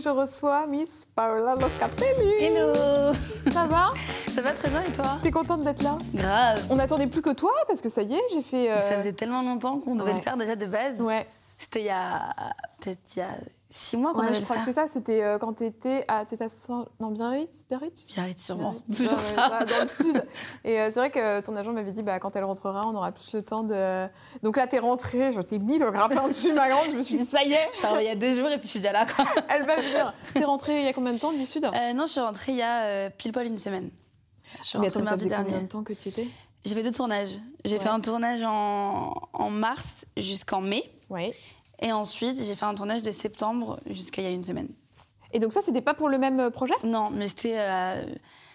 je reçois Miss Paola Locatelli. Hello Ça va? Ça va très bien et toi? T'es contente d'être là? Grave On n'attendait plus que toi parce que ça y est, j'ai fait. euh, Ça faisait tellement longtemps qu'on devait ouais. le faire déjà de base. Ouais, C'était il y a peut-être il y a six mois qu'on ouais je crois que c'est ça. C'était euh, quand t'étais à, t'étais à Saint... non, Biarritz Biarritz? Biarritz sûrement. Biarritz, Toujours ça. dans le sud. Et euh, c'est vrai que ton agent m'avait dit, bah, quand elle rentrera, on aura plus le temps de. Donc là, t'es rentrée, je t'ai mis le grappin dessus, ma grande. Je me suis dit, ça y est, Je suis arrivée il y a deux jours et puis je suis déjà là. Quoi. elle va venir. T'es rentrée il y a combien de temps du sud? Euh, non, je suis rentrée il y a pile poil une semaine. Je suis Mais rentrée attends, ça mardi faisait combien dernier. de temps que tu étais? J'ai fait deux tournages. J'ai Ouais. fait un tournage en, en mars jusqu'en mai. Ouais. Et ensuite, j'ai fait un tournage de septembre jusqu'à il y a une semaine. Et donc ça, c'était pas pour le même euh, projet? Non, mais c'était. euh,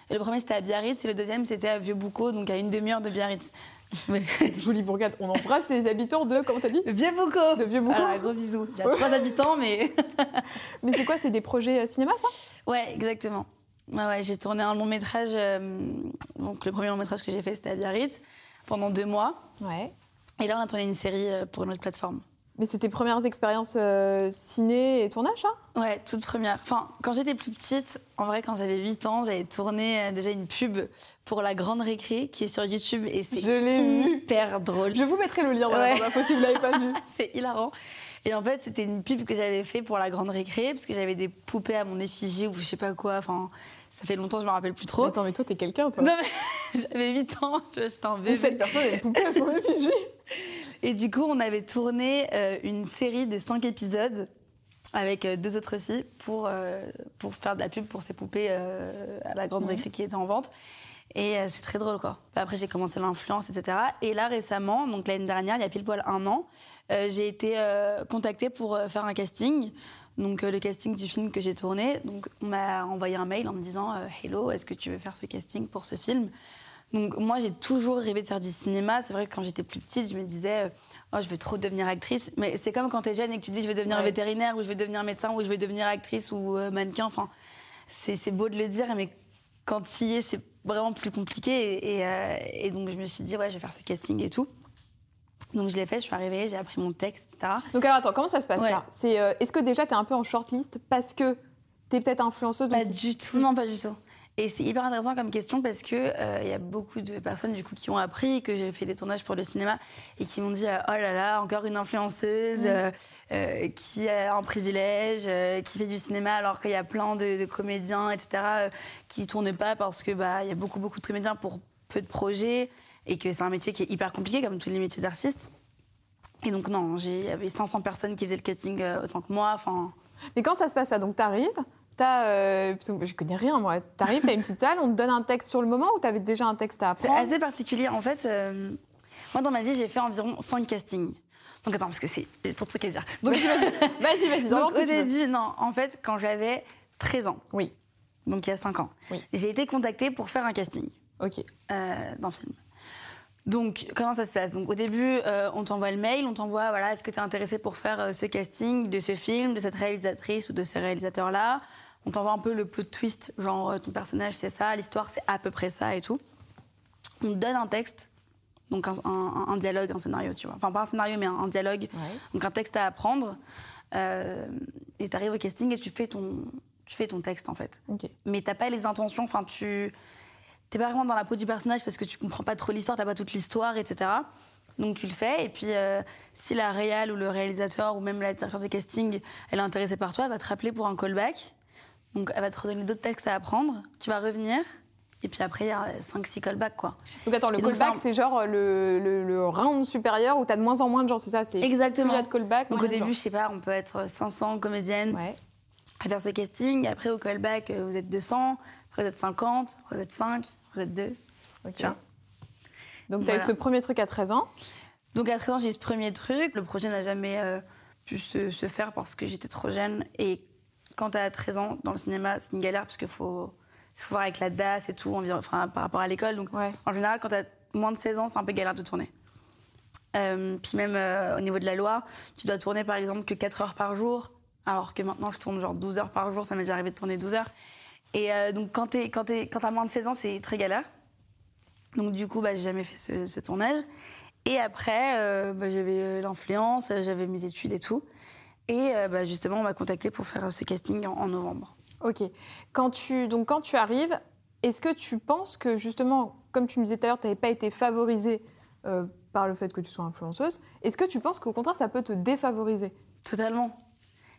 le premier, c'était à Biarritz et le deuxième, c'était à Vieux-Boucau, donc à une demi-heure de Biarritz. Jolie bourgade. On embrasse les habitants de, comment t'as dit? Vieux-Boucau De Vieux-Boucau. Voilà, gros bisous. Il y a trois habitants, mais. Mais c'est quoi C'est des projets euh, cinéma, ça? Ouais, exactement. Ouais, ouais, j'ai tourné un long métrage. euh, donc, le premier long métrage que j'ai fait, c'était à Biarritz, pendant deux mois. Ouais. Et là, on a tourné une série pour une autre plateforme. Mais tes premières expériences euh, ciné et tournage, ça Ouais, toute première. Enfin, quand j'étais plus petite, en vrai, quand j'avais 8 ans, j'avais tourné euh, déjà une pub pour La Grande Récré, qui est sur YouTube, et c'est Je l'ai vu. hyper drôle. Je vous mettrai le lien dans la Ouais. info si vous l'avez pas vu. C'est hilarant. Et en fait, c'était une pub que j'avais fait pour la grande récré, parce que j'avais des poupées à mon effigie ou je sais pas quoi. Enfin, ça fait longtemps, je me rappelle plus trop. Attends, mais toi, t'es quelqu'un, toi. Non, mais j'avais 8 ans, j'étais un bébé. cette personne, elle poupée à son effigie. Et du coup, on avait tourné euh, une série de 5 épisodes avec euh, deux autres filles pour, euh, pour faire de la pub pour ces poupées euh, à la grande récré qui étaient en vente. Et euh, c'est très drôle, quoi. Après, j'ai commencé l'influence, etc. Et là, récemment, donc l'année dernière, il y a pile poil un an, j'ai été contactée pour faire un casting. Donc, le casting du film que j'ai tourné. Donc, on m'a envoyé un mail en me disant Hello, est-ce que tu veux faire ce casting pour ce film? Donc moi j'ai toujours rêvé de faire du cinéma. C'est vrai que quand j'étais plus petite, je me disais euh, oh je veux trop devenir actrice. Mais c'est comme quand t'es jeune et que tu dis je veux devenir Ouais. vétérinaire ou je veux devenir médecin ou je veux devenir actrice ou euh, mannequin. Enfin c'est beau de le dire, mais quand tu y es c'est vraiment plus compliqué. Et, et, euh, et donc je me suis dit ouais je vais faire ce casting et tout. Donc je l'ai fait, je suis arrivée, j'ai appris mon texte, etc. Donc alors, attends, comment ça se passe, Ouais. euh, Est-ce que déjà, t'es un peu en shortlist parce que t'es peut-être influenceuse? Pas du tout. Non, pas du tout. Et c'est hyper intéressant comme question parce que euh, il y a beaucoup de personnes du coup qui ont appris que j'ai fait des tournages pour le cinéma et qui m'ont dit euh, oh là là encore une influenceuse euh, qui a un privilège, qui fait du cinéma alors qu'il y a plein de, de comédiens etc qui tournent pas parce que bah il y a beaucoup beaucoup de comédiens pour peu de projets et que c'est un métier qui est hyper compliqué comme tous les métiers d'artiste. Et donc non, il y avait 500 personnes qui faisaient le casting autant que moi. Enfin. Mais quand ça se passe, ça Donc, t'arrives, t'as. Euh, je connais rien, moi. T'arrives, t'as une petite salle, on te donne un texte sur le moment ou t'avais déjà un texte à C'est apprendre assez particulier. En fait, euh, moi, dans ma vie, j'ai fait environ 5 castings. Donc, attends, parce que c'est trop de trucs à dire. Donc, Vas-y, vas-y, que au veux. début, non, en fait, quand j'avais 13 ans, Oui, donc il y a 5 ans, Oui. j'ai été contactée pour faire un casting ok. euh, d'un film. Donc, comment ça se passe? Donc, au début, euh, on t'envoie le mail, on t'envoie, voilà, est-ce que tu es intéressé pour faire euh, ce casting de ce film, de cette réalisatrice ou de ce réalisateur-là On t'envoie un peu le plot twist, genre euh, ton personnage c'est ça, l'histoire c'est à peu près ça et tout. On te donne un texte, donc un, un- un dialogue, un scénario, tu vois. Enfin, pas un scénario, mais un, un dialogue. Ouais. Donc, un texte à apprendre. Euh, et tu arrives au casting et tu fais ton, tu fais ton texte, en fait mais t'as pas les intentions. Enfin, tu t'es pas vraiment dans la peau du personnage parce que tu comprends pas trop l'histoire, t'as pas toute l'histoire, etc. Donc tu le fais et puis euh, si la réal ou le réalisateur ou même la directrice de casting elle est intéressée par toi, elle va te rappeler pour un callback. Donc elle va te redonner d'autres textes à apprendre. Tu vas revenir et puis après il y a 5-6 callbacks quoi. Donc attends, le callback, c'est genre le, le, le round supérieur où t'as de moins en moins de gens, c'est ça? Exactement. Plus il y a de callback, Donc au début, je sais pas, on peut être 500 comédiennes. Ouais. à faire ce casting. Après au callback, euh, vous êtes 200. Après vous êtes 50. Après vous êtes 5. Vous êtes 2. Ok. Tu vois? Donc t'as eu Voilà. ce premier truc à 13 ans? Donc à 13 ans, j'ai eu ce premier truc. Le projet n'a jamais euh, pu se, se faire parce que j'étais trop jeune. Et quand tu as 13 ans dans le cinéma, c'est une galère parce qu'il faut, faut voir avec la DAS et tout, enfin, par rapport à l'école. Donc, en général, quand tu as moins de 16 ans, c'est un peu galère de tourner. Euh, puis même euh, au niveau de la loi, tu dois tourner par exemple que 4 heures par jour, alors que maintenant je tourne genre 12 heures par jour, ça m'est déjà arrivé de tourner 12 heures. Et euh, donc quand tu quand, quand as moins de 16 ans, c'est très galère. Donc du coup, bah, j'ai jamais fait ce, tournage. Et après, bah, j'avais l'influence, j'avais mes études et tout. Et bah, justement, on m'a contacté pour faire ce casting en, novembre. Ok. Quand tu, donc quand tu arrives, est-ce que tu penses que justement, comme tu me disais tout à l'heure, tu n'avais pas été favorisée par le fait que tu sois influenceuse. Est-ce que tu penses qu'au contraire, ça peut te défavoriser? Totalement.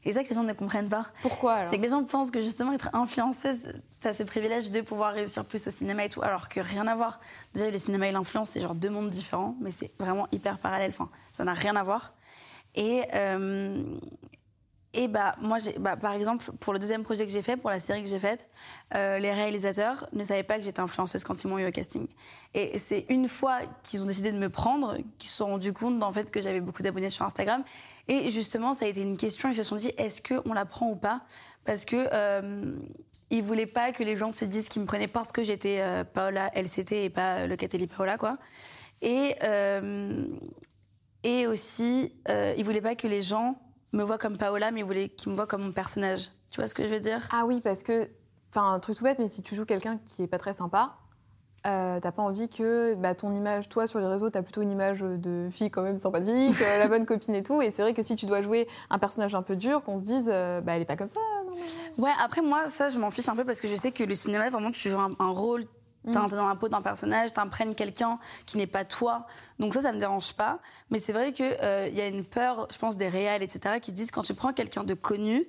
Et ça que les gens ne comprennent pas. Pourquoi alors? C'est que les gens pensent que justement être influenceuse, tu as ce privilège de pouvoir réussir plus au cinéma et tout, alors que rien à voir. Déjà, le cinéma et l'influence, c'est genre deux mondes différents, mais c'est vraiment hyper parallèle. Enfin, ça n'a rien à voir. Et, euh, et bah, moi, bah, par exemple, pour le deuxième projet que j'ai fait, pour la série que j'ai faite, euh, les réalisateurs ne savaient pas que j'étais influenceuse quand ils m'ont eu au casting. Et c'est une fois qu'ils ont décidé de me prendre qu'ils se sont rendus compte en fait que j'avais beaucoup d'abonnés sur Instagram. Et justement, ça a été une question. Ils se sont dit est-ce qu'on la prend ou pas? Parce que euh, ils voulaient pas que les gens se disent qu'ils me prenaient parce que j'étais euh, Paola LCT et pas le Catelli Paola, quoi. Et euh, et aussi, ils voulaient pas que les gens me voit comme Paola, mais il voulait qu'il me voit comme mon personnage. Tu vois ce que je veux dire? Ah oui, parce que, enfin, un truc tout bête, mais si tu joues quelqu'un qui est pas très sympa, euh, t'as pas envie que bah, ton image, toi sur les réseaux, t'as plutôt une image de fille quand même sympathique, euh, la bonne copine et tout. Et c'est vrai que si tu dois jouer un personnage un peu dur, qu'on se dise, euh, bah elle est pas comme ça. Ouais, après moi, ça, je m'en fiche un peu parce que je sais que le cinéma, vraiment, tu joues un, un rôle T'es mm. dans la peau d'un personnage, t'imprègnes quelqu'un qui n'est pas toi. Donc ça, ça me dérange pas. Mais c'est vrai qu'il euh, y a une peur, je pense, des réels, etc., qui disent quand tu prends quelqu'un de connu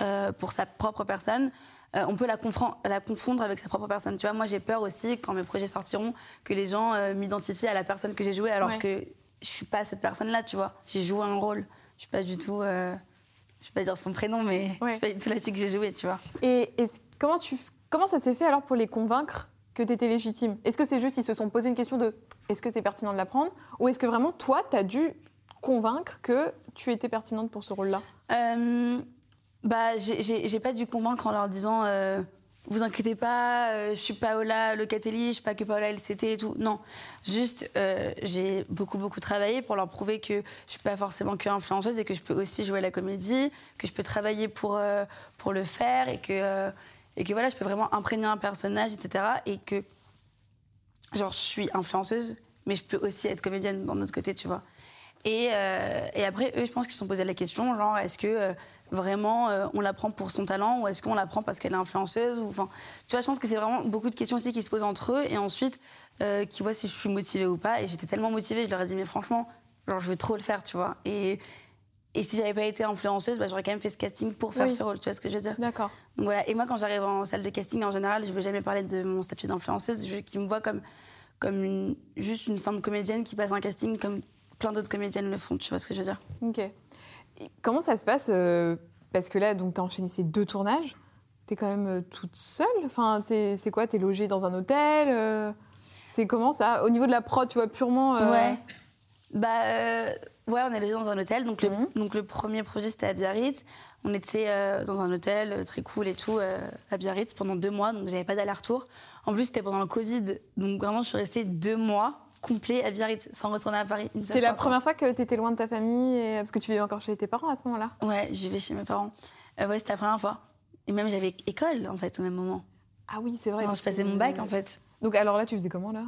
euh, pour sa propre personne, euh, on peut la, la, confondre avec sa propre personne. Tu vois, moi, j'ai peur aussi, quand mes projets sortiront, que les gens m'identifient à la personne que j'ai jouée, alors que je suis pas cette personne-là, tu vois. J'ai joué un rôle. Je suis pas du tout... je vais pas dire son prénom, mais je suis pas du tout la fille que j'ai jouée, tu vois. Et, et comment, tu, comment ça s'est fait alors pour les convaincre que tu étais légitime. Est-ce que c'est juste qu'ils se sont posé une question de est-ce que c'est pertinent de l'apprendre Ou est-ce que vraiment, toi, tu as dû convaincre que tu étais pertinente pour ce rôle-là? Euh, Bah, j'ai pas dû convaincre en leur disant euh, vous inquiétez pas, euh, je suis Paola Locatelli, je suis pas que Paola LCT et tout. Non, juste euh, j'ai beaucoup beaucoup travaillé pour leur prouver que je suis pas forcément que influenceuse et que je peux aussi jouer la comédie, que je peux travailler pour pour le faire et que et que voilà, je peux vraiment imprégner un personnage, etc. Et que, genre, je suis influenceuse, mais je peux aussi être comédienne d'un autre côté, tu vois. Et, euh, après, eux, je pense qu'ils se sont posé la question, genre, est-ce que euh, vraiment euh, on la prend pour son talent ou est-ce qu'on la prend parce qu'elle est influenceuse Tu vois, je pense que c'est vraiment beaucoup de questions aussi qui se posent entre eux et ensuite qui voient si je suis motivée ou pas. Et j'étais tellement motivée, je leur ai dit, mais franchement, genre, je veux trop le faire, tu vois. Et si j'avais pas été influenceuse, bah, j'aurais quand même fait ce casting pour faire ce rôle. Tu vois ce que je veux dire? D'accord. Donc voilà. Et moi, quand j'arrive en salle de casting, en général, je veux jamais parler de mon statut d'influenceuse. Je veux qu'ils me voient comme, comme une, juste une simple comédienne qui passe un casting comme plein d'autres comédiennes le font. Tu vois ce que je veux dire? Ok. comment ça se passe euh, Parce que là, donc, tu as enchaîné ces deux tournages. Tu es quand même euh, toute seule? Enfin, C'est quoi? Tu es logée dans un hôtel euh, C'est comment ça? Au niveau de la prod, tu vois, purement. Ouais. Bah Ouais, on est logé dans un hôtel. Donc, le, mhm. donc le premier projet, c'était à Biarritz. On était euh, dans un hôtel euh, très cool et tout, euh, à Biarritz, pendant deux mois. Donc, j'avais pas d'aller-retour. En plus, c'était pendant le Covid. Donc, vraiment, je suis restée deux mois complets à Biarritz, sans retourner à Paris. C'était la première fois que tu étais loin de ta famille, et... parce que tu vivais encore chez tes parents à ce moment-là? Ouais, je vivais chez mes parents. ouais, c'était la première fois. Et même, j'avais école, en fait, au même moment. Ah oui, c'est vrai. je passais mon bac, en fait. Donc, alors là, tu faisais comment, là?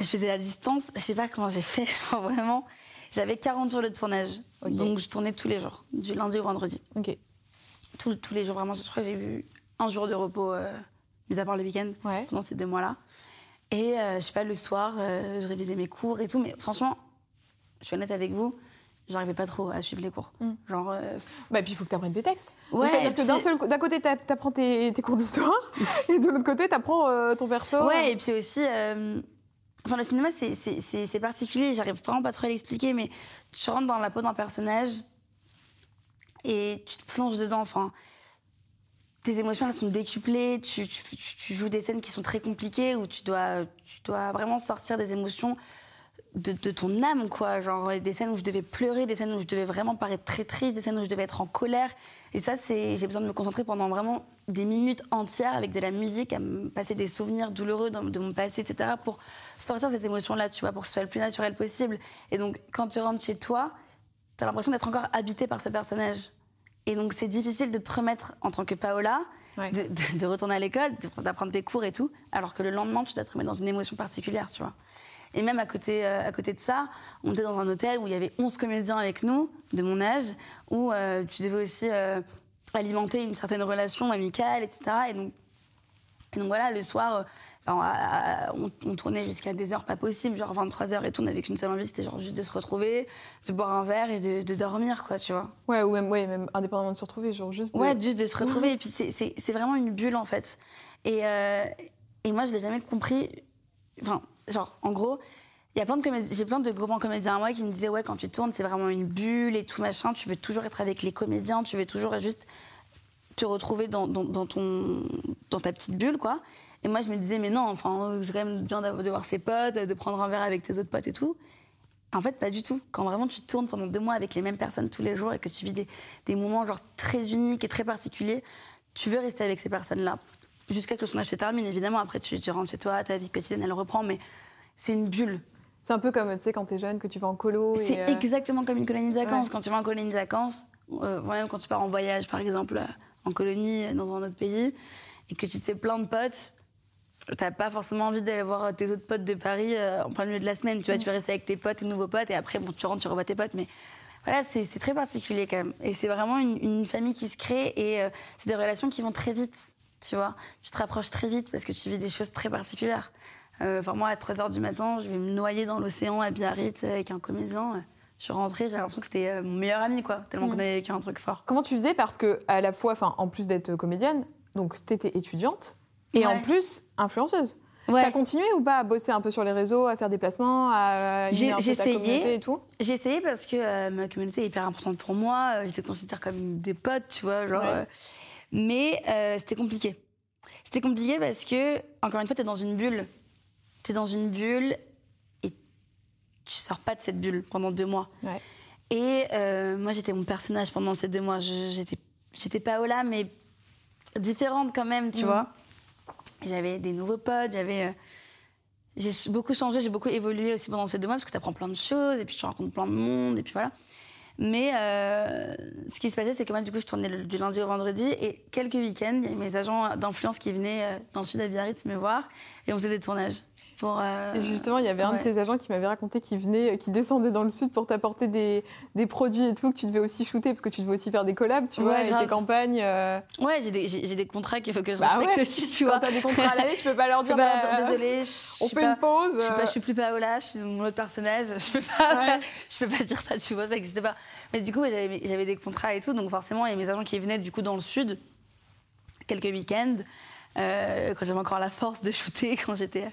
Je faisais la distance. Je sais pas comment j'ai fait, vraiment. J'avais 40 jours de tournage. Donc je tournais tous les jours, du lundi au vendredi. Ok. tous les jours, vraiment. Je crois que j'ai eu un jour de repos, euh, mis à part le week-end, pendant ces deux mois-là. Et euh, je sais pas, le soir, euh, je révisais mes cours et tout. Mais franchement, je suis honnête avec vous, j'arrivais pas trop à suivre les cours. Hmm. Genre. Bah, puis il faut que tu apprennes des textes. Ouais, C'est-à-dire que d'un côté, tu apprends tes, tes cours d'histoire, et de l'autre côté, tu apprends ton perso. Ouais, et puis aussi, Enfin, le cinéma, c'est particulier, j'arrive vraiment pas trop à l'expliquer, mais tu rentres dans la peau d'un personnage et tu te plonges dedans. Enfin, tes émotions, elles sont décuplées, tu, tu, joues des scènes qui sont très compliquées où tu dois, tu dois vraiment sortir des émotions de, de, ton âme, quoi. Genre des scènes où je devais pleurer, des scènes où je devais vraiment paraître très triste, des scènes où je devais être en colère. Et ça, c'est, j'ai besoin de me concentrer pendant vraiment des minutes entières avec de la musique, à me passer des souvenirs douloureux de mon passé, etc., pour sortir cette émotion-là, tu vois, pour que ce soit le plus naturel possible. Et donc, quand tu rentres chez toi, tu as l'impression d'être encore habité par ce personnage. Et donc, c'est difficile de te remettre en tant que Paola, de, de, retourner à l'école, d'apprendre tes cours et tout, alors que le lendemain, tu dois te remettre dans une émotion particulière, tu vois. Et même à côté, euh, à côté de ça, on était dans un hôtel où il y avait 11 comédiens avec nous, de mon âge, où euh, tu devais aussi euh, alimenter une certaine relation amicale, etc. Et donc, et donc voilà, le soir, ben, on, tournait jusqu'à des heures pas possibles, genre 23 heures et tout, on n'avait qu'une seule envie, c'était genre juste de se retrouver, de boire un verre et de, dormir, quoi, tu vois. Ouais, ou même, ouais, même indépendamment de se retrouver, genre juste de... Ouais, juste de se retrouver, et puis c'est vraiment une bulle, en fait. Et, et moi, je l'ai jamais compris, enfin, genre, en gros, y a plein de j'ai plein de grands comédiens à moi qui me disaient ouais quand tu tournes c'est vraiment une bulle et tout machin tu veux toujours être avec les comédiens tu veux toujours juste te retrouver dans, dans, ton dans ta petite bulle quoi. Et moi je me disais mais non enfin même bien de voir ses potes de prendre un verre avec tes autres potes et tout. En fait pas du tout. Quand vraiment tu tournes pendant deux mois avec les mêmes personnes tous les jours et que tu vis des, des moments genre très uniques et très particuliers tu veux rester avec ces personnes là jusqu'à que le tournage se termine. Évidemment, après, tu, tu, rentres chez toi, ta vie quotidienne, elle reprend, mais c'est une bulle. C'est un peu comme, tu sais, quand t'es jeune, que tu vas en colo. C'est euh, exactement comme une colonie de vacances. Quand tu vas en colonie de vacances, euh, même quand tu pars en voyage, par exemple, en colonie dans un autre pays, et que tu te fais plein de potes, t'as pas forcément envie d'aller voir tes autres potes de Paris euh, en plein milieu de la semaine. Tu vois, tu vas rester avec tes potes, tes nouveaux potes, et après, bon, tu rentres, tu revois tes potes, mais voilà, c'est très particulier quand même. Et c'est vraiment une, une, famille qui se crée, et c'est des relations qui vont très vite tu vois. Tu te rapproches très vite parce que tu vis des choses très particulières. Euh, enfin, moi, à 3 h du matin, je vais me noyer dans l'océan à Biarritz avec un comédien. Je suis rentrée, j'ai l'impression que c'était euh, mon meilleur ami, quoi, tellement qu'on mmh. avait vécu un truc fort. Comment tu faisais Parce que, à la fois, enfin, en plus d'être comédienne, donc t'étais étudiante et en plus influenceuse. Ouais. T'as continué ou pas à bosser un peu sur les réseaux, à faire des placements, à j'ai essayé et tout? J'ai essayé parce que euh, ma communauté est hyper importante pour moi. Je les considère comme des potes, tu vois, genre. Mais euh, c'était compliqué. C'était compliqué parce que, encore une fois, tu es dans une bulle. Tu es dans une bulle et tu sors pas de cette bulle pendant deux mois. Et euh, moi, j'étais mon personnage pendant ces deux mois. J'étais, j'étais Paola, mais différente quand même, tu mm. vois. J'avais des nouveaux potes, j'avais. Euh, j'ai beaucoup changé, j'ai beaucoup évolué aussi pendant ces deux mois parce que tu apprends plein de choses et puis tu rencontres plein de monde et puis voilà. Mais euh, ce qui se passait, c'est que moi, du coup, je tournais du lundi au vendredi et quelques week-ends, il y avait mes agents d'influence qui venaient euh, dans le sud à Biarritz me voir et on faisait des tournages. Pour, euh, justement, il y avait un de tes agents qui m'avait raconté qu'il venait, qui descendait dans le sud pour t'apporter des, des, produits et tout que tu devais aussi shooter parce que tu devais aussi faire des collabs, tu vois, avec tes campagnes. Ouais, j'ai des, j'ai des contrats qu'il faut que je bah respecte aussi, tu vois. Quand t'as des contrats à l'année, tu peux pas leur dire. Bah, désolé, on fait une pause. Je suis, pas, je suis plus Paola, je suis mon autre personnage. Je peux pas, je peux pas dire ça, tu vois, ça n'existait pas. Mais du coup, j'avais des contrats et tout, donc forcément, il y a mes agents qui venaient du coup dans le sud, quelques week-ends. Euh, quand j'avais encore la force de shooter, quand j'étais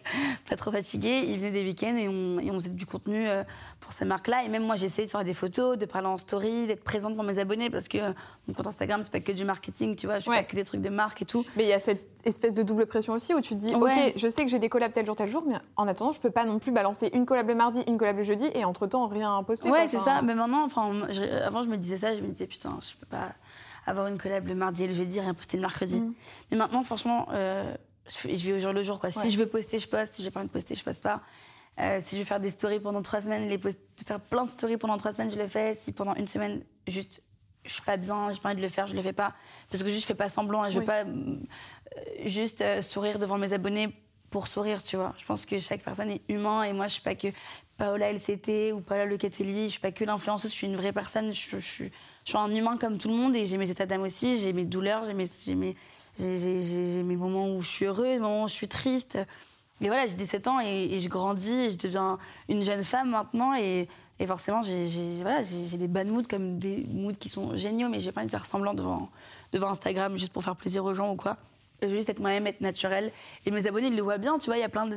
pas trop fatiguée, ils venaient des week-ends et on, et on faisait du contenu euh, pour ces marques-là. Et même moi, j'essayais de faire des photos, de parler en story, d'être présente pour mes abonnés parce que euh, mon compte Instagram, c'est pas que du marketing, tu vois, je fais pas que des trucs de marque et tout. Mais il y a cette espèce de double pression aussi où tu te dis, ok, je sais que j'ai des collabs tel jour, tel jour, mais en attendant, je peux pas non plus balancer une collab le mardi, une collab le jeudi et entre temps rien poster. Ouais, c'est ça. Mais maintenant, enfin, avant, je me disais ça, je me disais, putain, je peux pas avoir une collab le mardi et le jeudi, rien poster le mercredi. Mm. Mais maintenant, franchement, euh, je, vis au jour le jour. Quoi. Si je veux poster, je poste. Si j'ai pas envie de poster, je poste pas. Euh, si je veux faire des stories pendant trois semaines, les faire plein de stories pendant trois semaines, je le fais. Si pendant une semaine, juste, je suis pas bien, j'ai pas envie de le faire, je le fais pas. Parce que juste, je fais pas semblant et je veux pas euh, juste sourire devant mes abonnés pour sourire, tu vois. Je pense que chaque personne est humain et moi, je suis pas que Paola LCT ou Paola Locatelli, je suis pas que l'influenceuse, je suis une vraie personne, je, je, je suis un humain comme tout le monde et j'ai mes états d'âme aussi, j'ai mes douleurs, j'ai mes, mes, mes, moments où je suis heureuse, mes moments où je suis triste. Mais voilà, j'ai 17 ans et, je grandis et je deviens une jeune femme maintenant et, et forcément j'ai voilà, des bad moods comme des moods qui sont géniaux mais j'ai pas envie de faire semblant devant, devant Instagram juste pour faire plaisir aux gens ou quoi. Juste être moi-même, être naturelle. Et mes abonnés, ils le voient bien. Tu vois, il y a plein de,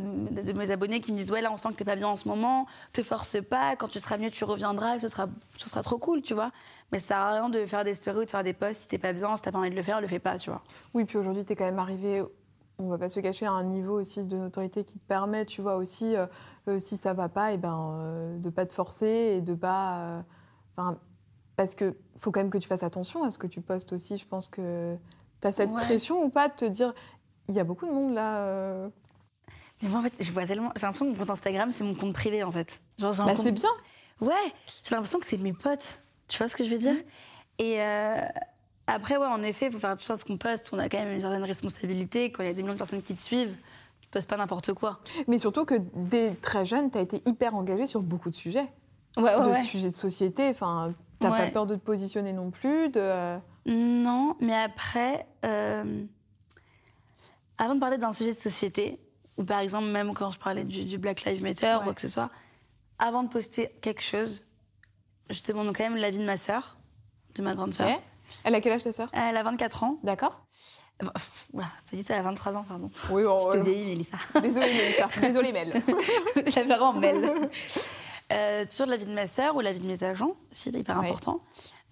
mes abonnés qui me disent Ouais, là, on sent que t'es pas bien en ce moment, te force pas. Quand tu seras mieux, tu reviendras, ce sera, ce sera trop cool, tu vois. Mais ça sert à rien de faire des stories ou de faire des posts si t'es pas bien, si t'as pas envie de le faire, le fais pas, tu vois. Oui, puis aujourd'hui, t'es quand même arrivé on va pas se cacher à un niveau aussi de notoriété qui te permet, tu vois, aussi, euh, euh, si ça va pas, et ben, euh, de pas te forcer et de pas. euh, parce que faut quand même que tu fasses attention à ce que tu postes aussi. Je pense que tu as cette Ouais. pression ou pas de te dire, il y a beaucoup de monde là. euh, Mais moi, en fait, je vois tellement. J'ai l'impression que mon compte Instagram, c'est mon compte privé, en fait. Genre, Bah, compte- c'est bien. Ouais, j'ai l'impression que c'est mes potes. Tu vois ce que je veux dire? Et euh, après, ouais, en effet, il faut faire attention à ce qu'on poste. On a quand même une certaine responsabilité. Quand il y a des millions de personnes qui te suivent, tu postes pas n'importe quoi. Mais surtout que dès très jeune, tu as été hyper engagée sur beaucoup de sujets. Ouais, de sujets de société. Enfin, t'as Ouais. pas peur de te positionner non plus. De... Non, mais après, euh, avant de parler d'un sujet de société, ou par exemple, même quand je parlais du, du Black Lives Matter ou quoi que ce soit, avant de poster quelque chose, je demande quand même l'avis de ma sœur, de ma grande sœur. Ok. Elle a quel âge ta sœur? Elle a 24 ans. D'accord Enfin, Oula, pas dit ça, elle a 23 ans, pardon. Oui, oh, Je te euh, vieillis, Mélissa. Désolée, Mélissa. Désolée, Mel. la vraiment belle. Euh, toujours la vie de ma sœur ou la vie de mes agents, c'est hyper Ouais. important.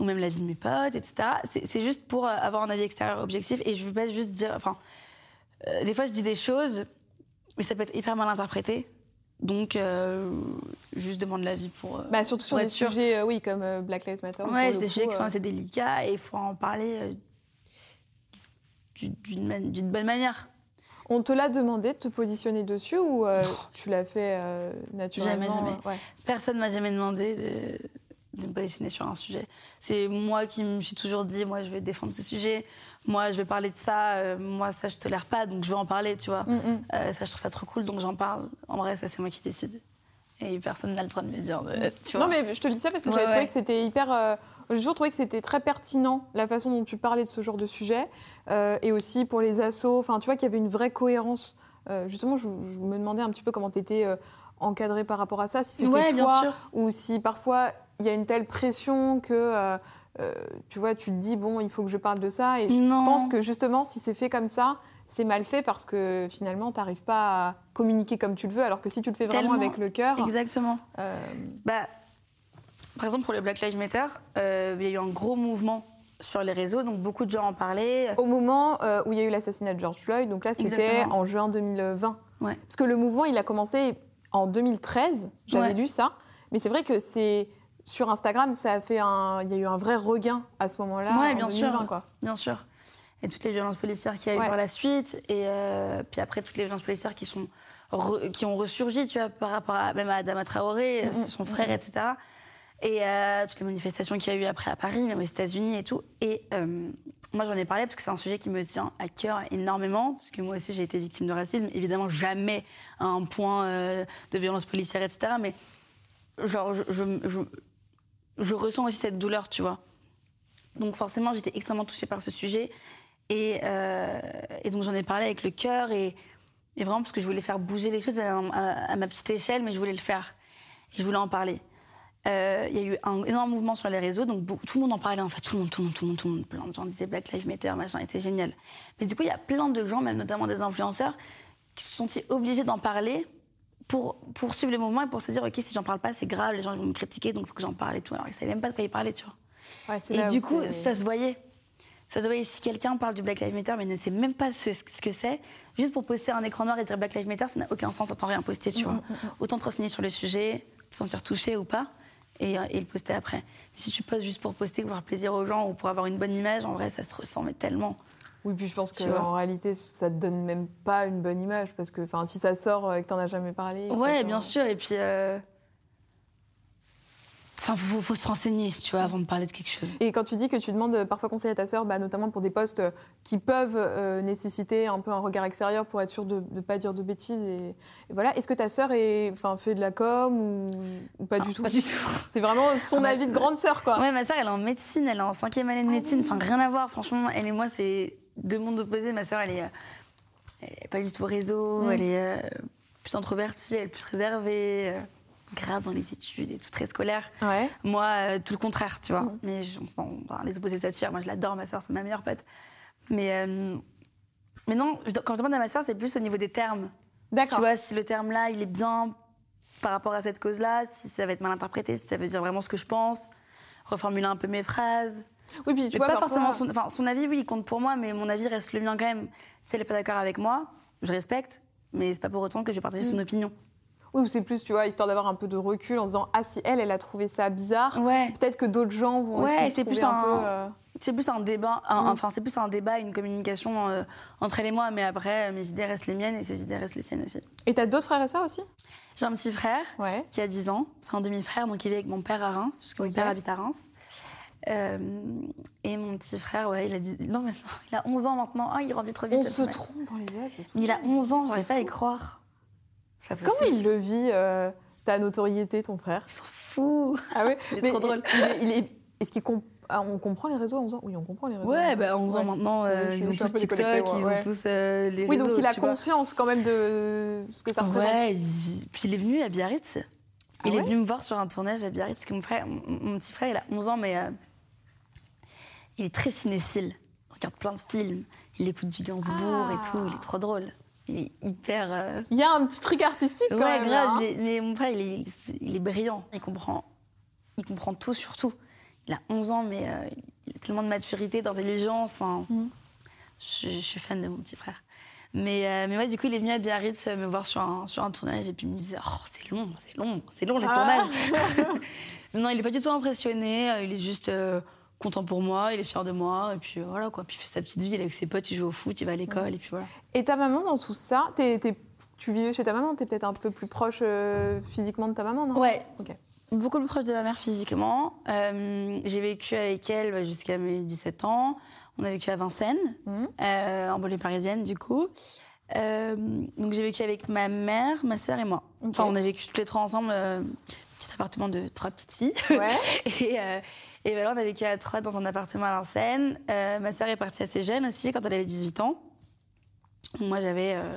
Ou même la vie de mes potes, etc. C'est juste pour euh, avoir un avis extérieur objectif. Et je veux pas juste dire. Enfin, euh, des fois, je dis des choses, mais ça peut être hyper mal interprété. Donc, euh, juste demande l'avis pour. euh, Bah, surtout sur des sujets, oui, comme Black Lives Matter. Ouais, c'est des sujets qui sont assez délicats et il faut en parler du- d'une man- bonne manière. On te l'a demandé de te positionner dessus ou euh, tu l'as fait euh, naturellement Jamais, jamais. ouais. Personne m'a jamais demandé de, de me positionner sur un sujet. C'est moi qui me suis toujours dit, moi je vais défendre ce sujet, moi je vais parler de ça, euh, moi ça je tolère pas, donc je vais en parler, tu vois. Mm, mm. Euh, ça je trouve ça trop cool, donc j'en parle. En vrai, ça c'est moi qui décide. Et personne n'a le droit de me dire, de- tu vois. Non, mais je te le dis ça parce que Ouais, j'avais trouvé que c'était hyper. euh, J'ai toujours trouvé que c'était très pertinent la façon dont tu parlais de ce genre de sujet euh, et aussi pour les assos. Enfin, tu vois qu'il y avait une vraie cohérence. Euh, justement, je, je me demandais un petit peu comment tu étais encadré par rapport à ça, si c'était Ouais, bien toi sûr. ou si parfois il y a une telle pression que euh, euh, tu vois, tu te dis bon, il faut que je parle de ça. Et je Non. pense que justement, si c'est fait comme ça, c'est mal fait parce que finalement, tu n'arrives pas à communiquer comme tu le veux, alors que si tu le fais vraiment Tellement. avec le cœur. Exactement. euh, Bah, par exemple, pour le Black Lives Matter, euh, il y a eu un gros mouvement sur les réseaux, donc beaucoup de gens en parlaient. Au moment euh, où il y a eu l'assassinat de George Floyd, donc là c'était en juin 2020. Ouais. Parce que le mouvement il a commencé en 2013, j'avais Ouais. lu ça, mais c'est vrai que c'est sur Instagram ça a fait un, il y a eu un vrai regain à ce moment-là Ouais, en bien 2020 sûr. quoi. Bien sûr. Et toutes les violences policières qu'il y a eu Ouais. par la suite. Et euh, puis après, toutes les violences policières qui, sont re- qui ont ressurgi, tu vois, par rapport à, même à Adama Traoré, Mhm. son frère, etc. Et euh, toutes les manifestations qu'il y a eu après à Paris, même aux États-Unis et tout. Et euh, moi, j'en ai parlé parce que c'est un sujet qui me tient à cœur énormément. Parce que moi aussi, j'ai été victime de racisme. Évidemment, jamais à un point de violence policière, etc. Mais genre, je, je, je, je ressens aussi cette douleur, tu vois. Donc forcément, j'étais extrêmement touchée par ce sujet. Et, euh, donc j'en ai parlé avec le cœur et, vraiment parce que je voulais faire bouger les choses à, ma petite échelle, mais je voulais le faire. Et je voulais en parler. Euh, Il y a eu un énorme mouvement sur les réseaux, donc tout le monde en parlait en fait, tout le monde, tout le monde, tout le monde, tout le monde. Plein de gens disaient Black Lives Matter, machin, et c'est génial. Mais du coup, il y a plein de gens, même notamment des influenceurs, qui se sont sentis obligés d'en parler pour poursuivre le mouvement et pour se dire, ok, si j'en parle pas, c'est grave, les gens vont me critiquer, donc il faut que j'en parle et tout. Alors ils savaient même pas de quoi ils parlaient, tu vois. Ouais, Et du coup, ça se voyait. Ça se voyait. Si quelqu'un parle du Black Lives Matter mais ne sait même pas ce, ce que c'est, juste pour poster un écran noir et dire Black Lives Matter, ça n'a aucun sens, autant rien poster, tu vois. Autant te renseigner sur le sujet, te sentir touché ou pas, et, euh, et le poster après. Mais si tu postes juste pour poster, pour faire plaisir aux gens ou pour avoir une bonne image, en vrai, ça se ressent mais tellement. Oui, puis je pense qu'en réalité ça te donne même pas une bonne image parce que si ça sort euh, et que t'en as jamais parlé. Ouais, bien sûr. Et puis. euh, Enfin, faut, faut se renseigner, tu vois, avant de parler de quelque chose. Et quand tu dis que tu demandes euh, parfois conseil à ta sœur, bah, notamment pour des postes qui peuvent euh, nécessiter un peu un regard extérieur pour être sûr de ne pas dire de bêtises, et, et voilà. Est-ce que ta sœur est, enfin, fait de la com ou, ou pas Non, du tout? Pas du tout. C'est vraiment son Ah avis de grande sœur, quoi. Ouais, ma sœur, elle est en médecine, elle est en cinquième année de Ah médecine. Enfin, rien à voir, franchement. Elle et moi, c'est deux mondes opposés. Ma sœur, elle est, euh, elle est pas du tout réseau, Mm. elle est euh, plus introvertie, elle est plus réservée, euh, grave dans les études et tout, très scolaire. Ouais. Moi, tout le contraire, tu vois. Mm. Mais on- enfin, les opposés s'attirent. Moi, je l'adore, ma sœur, c'est ma meilleure pote. Mais, mais non, quand je demande à ma sœur, c'est plus au niveau des termes. Tu D'accord. vois, si le terme-là, il est bien par rapport à cette cause-là, si ça va être mal interprété, si ça veut dire vraiment ce que je pense, reformuler un peu mes phrases. Oui, puis tu Mais vois, pas parfois- forcément son, enfin, son avis, oui, il compte pour moi, mais mon avis reste le mien quand même. Si elle n'est pas d'accord avec moi, je respecte, mais c'est pas pour autant que je vais partager son Mm. opinion. Oui, ou c'est plus, tu vois, histoire d'avoir un peu de recul en disant Ah, si elle, elle a trouvé ça bizarre, Ouais. peut-être que d'autres gens vont Ouais, aussi c'est plus un, un- peu. euh, C'est plus un débat, un- Mm. enfin c'est plus un débat, une communication euh, entre elle et moi, mais après euh, mes idées restent les miennes et ses idées restent les siennes aussi. Et t'as d'autres frères et sœurs aussi? J'ai un petit frère Ouais. qui a 10 ans, c'est un demi-frère, donc il vit avec mon père à Reims, parce que mon père habite à Reims. Euh, et mon petit frère, ouais, il a, 10 non, mais non, il a 11 ans maintenant. Ah, il grandit trop vite. On se trompe dans les âges. Mais il a 11 ans, j'arrive C'est pas à y croire. C'est Comment il le vit, euh, ta notoriété, ton frère? Il s'en fout. Ah ouais Il est Mais trop drôle. il est- il est- Est-ce qu'il comp- ah, on comprend les réseaux à 11 ans? Oui, on comprend les réseaux. Ouais, bah 11 ans Ouais. maintenant, euh, ils ont tous TikTok, ils ouais. ont tous euh, les Oui, réseaux. donc il a vois. conscience quand même de ce que ça représente. Ouais, il- puis il est venu à Biarritz. Ah il est venu me voir sur un tournage à Biarritz, parce que mon, frère, mon, mon petit frère, il a 11 ans, mais il est très cinéphile. Il regarde plein de films, il écoute du Gainsbourg et Ah. tout, il est trop drôle. Il est hyper... euh, Il y a un petit truc artistique quand Ouais, même. grave, hein. est- mais mon frère, il est, il est brillant, il comprend, il comprend tout sur tout. Il a 11 ans, mais euh, il a tellement de maturité, d'intelligence. Mhm. Je, je suis fan de mon petit frère. Mais, euh, mais ouais, du coup, il est venu à Biarritz euh, me voir sur un, sur un tournage et puis il me disait Oh, c'est long, c'est long, c'est long les Ah. tournages. Non, il est pas du tout impressionné, il est juste content pour moi, il est fier de moi, et puis euh, voilà quoi. Puis il fait sa petite vie, il est avec ses potes, il joue au foot, il va à l'école, et puis voilà. Et ta maman dans tout ça, tu vivais chez ta maman, t'es peut-être un peu plus proche euh, physiquement de ta maman, non? Ouais. Ok. Beaucoup plus proche de ma mère physiquement. Euh, j'ai vécu avec elle bah, jusqu'à mes 17 ans. On a vécu à Vincennes, Mhm. euh, en banlieue parisienne du coup. Donc j'ai vécu avec ma mère, ma sœur et moi. Enfin, on a vécu toutes les trois ensemble, petit appartement de trois petites filles. Ouais. Et, et voilà, on a vécu à trois dans un appartement à Vincennes. Euh, ma sœur est partie assez jeune aussi, quand elle avait 18 ans. Moi, j'avais euh,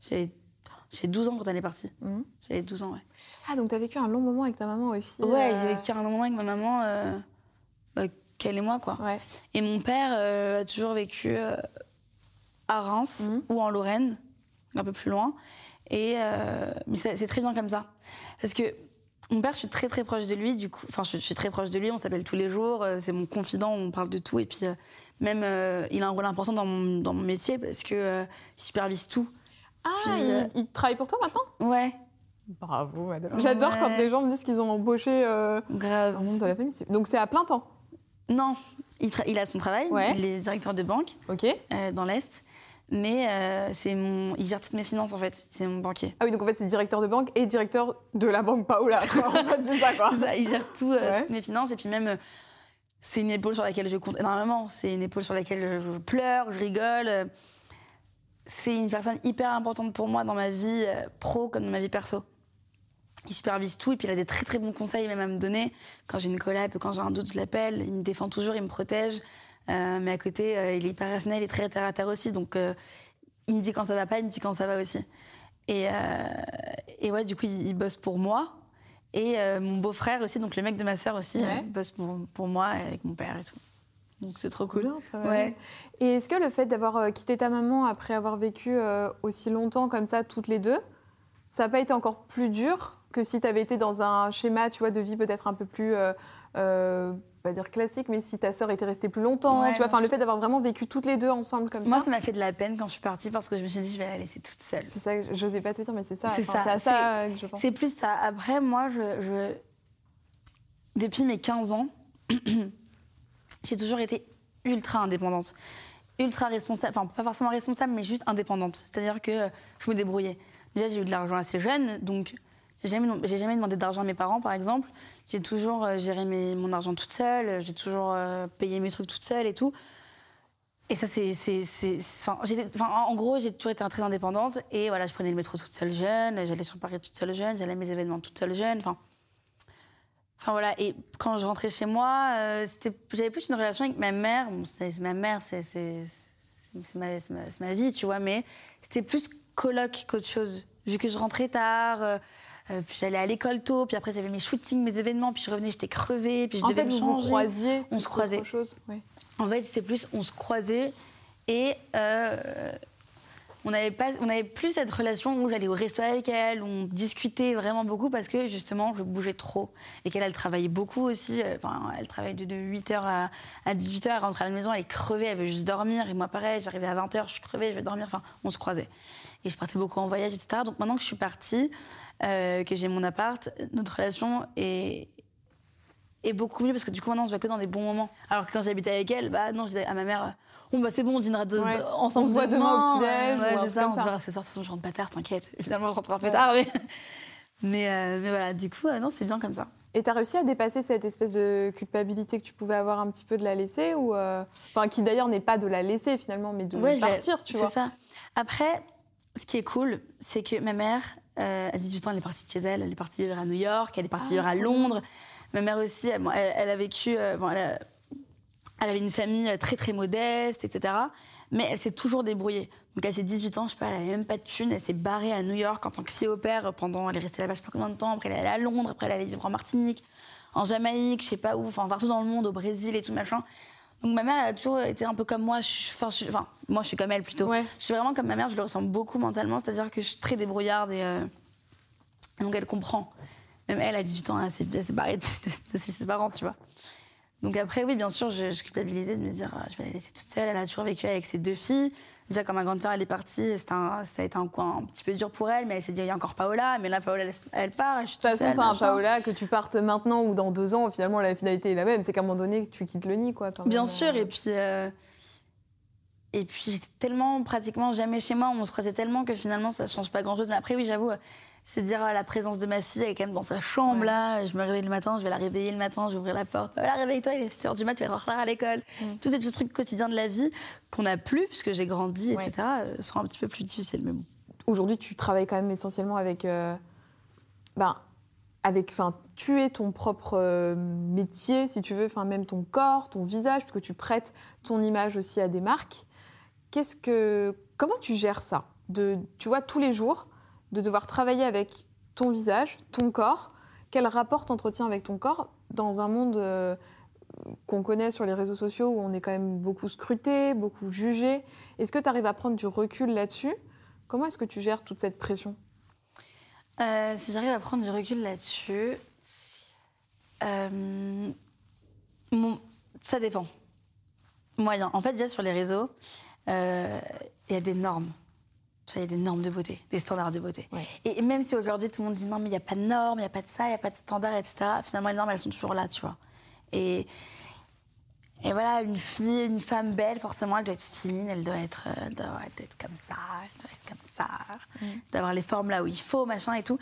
j'avais j'avais 12 ans quand elle est partie. Mhm. J'avais 12 ans, ouais. Ah, donc t'as vécu un long moment avec ta maman aussi. Ouais, euh, j'ai vécu un moment avec ma maman, euh, bah, qu'elle et moi, quoi. Ouais. Et mon père a toujours vécu à Reims Mhm. ou en Lorraine, un peu plus loin. Et mais c'est très bien comme ça, parce que mon père, je suis très très proche de lui. Du coup, enfin, je, je suis très proche de lui. On s'appelle tous les jours. euh, c'est mon confident. On parle de tout. Et puis euh, même, euh, il a un rôle important dans mon, dans mon métier parce que euh, il supervise tout. Ah, Puis, il, euh, il travaille pour toi maintenant? Ouais, Bravo, madame. J'adore Ouais. quand les gens me disent qu'ils ont embauché euh, grave. un membre de la famille. C'est- Donc c'est à plein temps? Non, il, tra- il a son travail. Ouais. Il est directeur de banque. Ok. euh, dans l'Est. Mais euh, c'est mon... il gère toutes mes finances, en fait. C'est mon banquier. Ah oui, donc en fait c'est directeur de banque et directeur de la banque Paola. quoi. en fait, c'est ça quoi. Ça, il gère tout, euh, Ouais. toutes mes finances. Et puis même, euh, c'est une épaule sur laquelle je compte énormément. C'est une épaule sur laquelle je pleure, je rigole. C'est une personne hyper importante pour moi dans ma vie pro comme dans ma vie perso. Il supervise tout et puis il a des très très bons conseils même à me donner. Quand j'ai une collab, quand j'ai un doute, je l'appelle. Il me défend toujours, il me protège. Euh, mais à côté, euh, il est hyper rationnel et très terre à terre aussi. Donc euh, il me dit quand ça va pas, il me dit quand ça va aussi. Et, et ouais, du coup, il, il bosse pour moi. Et euh, mon beau-frère aussi, donc le mec de ma sœur aussi, Ouais. euh, bosse pour, pour moi avec mon père et tout. Donc c'est trop cool. Bien, ça va Ouais. Et est-ce que le fait d'avoir euh, quitté ta maman après avoir vécu aussi longtemps comme ça, toutes les deux, ça n'a pas été encore plus dur que si tu avais été dans un schéma, tu vois, de vie peut-être un peu plus, pas dire classique, mais si ta sœur était restée plus longtemps, Ouais, tu vois, enfin le fait d'avoir vraiment vécu toutes les deux ensemble comme Moi, ça. ça m'a fait de la peine quand je suis partie parce que je me suis dit, je vais la laisser toute seule. C'est ça, que j'osais pas te dire, mais c'est ça. C'est enfin, ça, ça euh, que je pense. C'est plus ça. Après, moi, je, je- depuis mes 15 ans, j'ai toujours été ultra indépendante. Ultra responsable, enfin pas forcément responsable, mais juste indépendante. C'est-à-dire que je me débrouillais. Déjà, j'ai eu de l'argent assez jeune, donc j'ai jamais, j'ai jamais demandé d'argent à mes parents, par exemple. J'ai toujours euh, géré mon argent toute seule, j'ai toujours euh, payé mes trucs toute seule et tout. Et ça, c'est. Enfin, en gros, j'ai toujours été très indépendante. Et voilà, je prenais le métro toute seule jeune, j'allais sur Paris toute seule jeune, j'allais à mes événements toute seule jeune. Enfin, voilà. Et quand je rentrais chez moi, euh, j'avais plus une relation avec ma mère. C'est ma mère, c'est ma, ma- ma vie, tu vois. Mais c'était plus coloc qu'autre chose. Vu que je rentrais tard. Euh, puis j'allais à l'école tôt, puis après j'avais mes shootings, mes événements, puis je revenais, j'étais crevée, puis je En devais fait, me vous vous changer. croisiez. On se croisait. qu'autre chose. ouais. En fait, c'est plus on se croisait et euh, on avait pas, on avait plus cette relation où j'allais au resto avec elle, où on discutait vraiment beaucoup parce que justement je bougeais trop et qu'elle elle travaillait beaucoup aussi. euh, Enfin, elle travaille de, 8h à, à 18h, elle rentre à la maison, elle est crevée, elle veut juste dormir et moi pareil, j'arrivais à 20h, je suis crevée, je vais dormir. Enfin, on se croisait et je partais beaucoup en voyage, etc. Donc maintenant que je suis partie, euh, que j'ai mon appart, notre relation est est beaucoup mieux parce que du coup maintenant on se voit que dans des bons moments. Alors que quand j'habitais avec elle, bah non, je disais à ma mère, bon bah c'est bon, on dînera de- Ouais. ensemble. On se voit demain au petit-déj Ouais, ou un ouais, c'est truc ça, on se verra ce soir, de toute façon je rentre pas tard, t'inquiète. Finalement je rentre un peu tard, mais mais, euh, mais voilà, du coup euh, non c'est bien comme ça. Et t'as réussi à dépasser cette espèce de culpabilité que tu pouvais avoir un petit peu de la laisser ou euh, enfin qui d'ailleurs n'est pas de la laisser finalement mais de Ouais, partir tu vois. C'est ça. Après, ce qui est cool, c'est que ma mère, euh, à 18 ans, elle est partie de chez elle, elle est partie vivre à New York, elle est partie Ah, vivre à Londres. Ma mère aussi, elle, bon, elle- elle a vécu, euh, bon, elle, a- elle avait une famille euh, très très modeste, etc. Mais elle s'est toujours débrouillée. Donc à ses 18 ans, je sais pas, elle avait même pas de thune, elle s'est barrée à New York en tant que fille au père pendant, elle est restée là-bas je sais pas combien de temps, après elle est allée à Londres, après elle est allée vivre en Martinique, en Jamaïque, je sais pas où, enfin partout dans le monde, au Brésil et tout machin. Donc ma mère, elle a toujours été un peu comme moi. Je enfin, je suis- enfin, moi, je suis comme elle plutôt. Ouais. Je suis vraiment comme ma mère, je le ressens beaucoup mentalement, c'est-à-dire que je suis très débrouillarde et euh, donc elle comprend. Même elle, à 18 ans, elle s'est barrée de, de- de chez ses parents, tu vois. Donc après, oui, bien sûr, je, je culpabilisais de me dire, ah, je vais la laisser toute seule. Elle a toujours vécu avec ses deux filles. Déjà, quand ma grande sœur, elle est partie, un- ça a été un coin un petit peu dur pour elle, mais elle s'est dit, il y a encore Paola, mais là, Paola, elle, elle part, je suis De toute façon, enfin. Paola, que tu partes maintenant ou dans deux ans, finalement, la finalité est la même. C'est qu'à un moment donné, tu quittes le nid, quoi. Bien même. sûr, et puis. euh, Et puis j'étais tellement pratiquement jamais chez moi, on se croisait tellement que finalement ça change pas grand chose. Mais après, oui, j'avoue, se dire ah, la présence de ma fille, elle est quand même dans sa chambre Ouais. là. Je me réveille le matin, je vais la réveiller le matin, je vais ouvrir la porte. Voilà, réveille-toi, il est 7h du mat, tu vas être en retard à l'école. Mm. Tous ces petits trucs quotidiens de la vie qu'on n'a plus, puisque j'ai grandi, Ouais. etc., euh, sont un petit peu plus difficiles. Mais bon. Aujourd'hui, tu travailles quand même essentiellement avec. euh, ben, avec, enfin, tu es ton propre euh, métier, si tu veux, enfin, même ton corps, ton visage, parce que tu prêtes ton image aussi à des marques. Qu'est-ce que, comment tu gères ça? De, Tu vois, tous les jours, de devoir travailler avec ton visage, ton corps. Quel rapport t'entretiens avec ton corps dans un monde euh, qu'on connaît sur les réseaux sociaux où on est quand même beaucoup scruté, beaucoup jugé? Est-ce que tu arrives à prendre du recul là-dessus? Comment est-ce que tu gères toute cette pression? Euh, si j'arrive à prendre du recul là-dessus, euh, ça dépend. Moyen. En fait, déjà sur les réseaux, il y a des normes. Il y a des normes de beauté, des standards de beauté. Ouais. Et même si aujourd'hui tout le monde dit non, mais il n'y a pas de normes, il n'y a pas de ça, il n'y a pas de standards, etc., finalement, les normes, elles sont toujours là, tu vois. Et, et voilà, une fille, une femme belle, forcément, elle doit être fine, elle doit être, euh, elle doit être comme ça, elle doit être comme ça, d'avoir les formes là où il faut, machin et tout.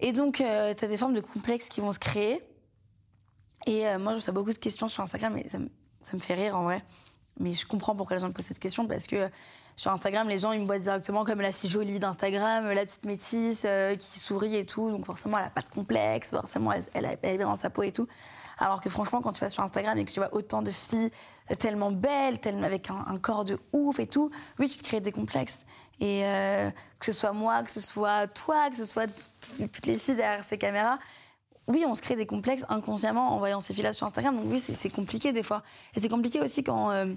Et donc, tu as des formes de complexes qui vont se créer. Et euh, moi, je reçois beaucoup de questions sur Instagram, et ça me, ça me fait rire en vrai. Mais je comprends pourquoi les gens me posent cette question, parce que euh, sur Instagram, les gens, ils me voient directement comme la fille jolie d'Instagram, la petite métisse euh, qui sourit et tout. Donc forcément, elle n'a pas de complexe, forcément, elle, est bien dans sa peau et tout. Alors que franchement, quand tu vas sur Instagram et que tu vois autant de filles euh, tellement belles, tellement avec un, corps de ouf et tout, oui, tu te crées des complexes. Et euh, que ce soit moi, que ce soit toi, que ce soit toutes les filles derrière ces caméras, oui, on se crée des complexes inconsciemment en voyant ces filles-là sur Instagram. Donc oui, c'est compliqué des fois. Et c'est compliqué aussi quand, euh,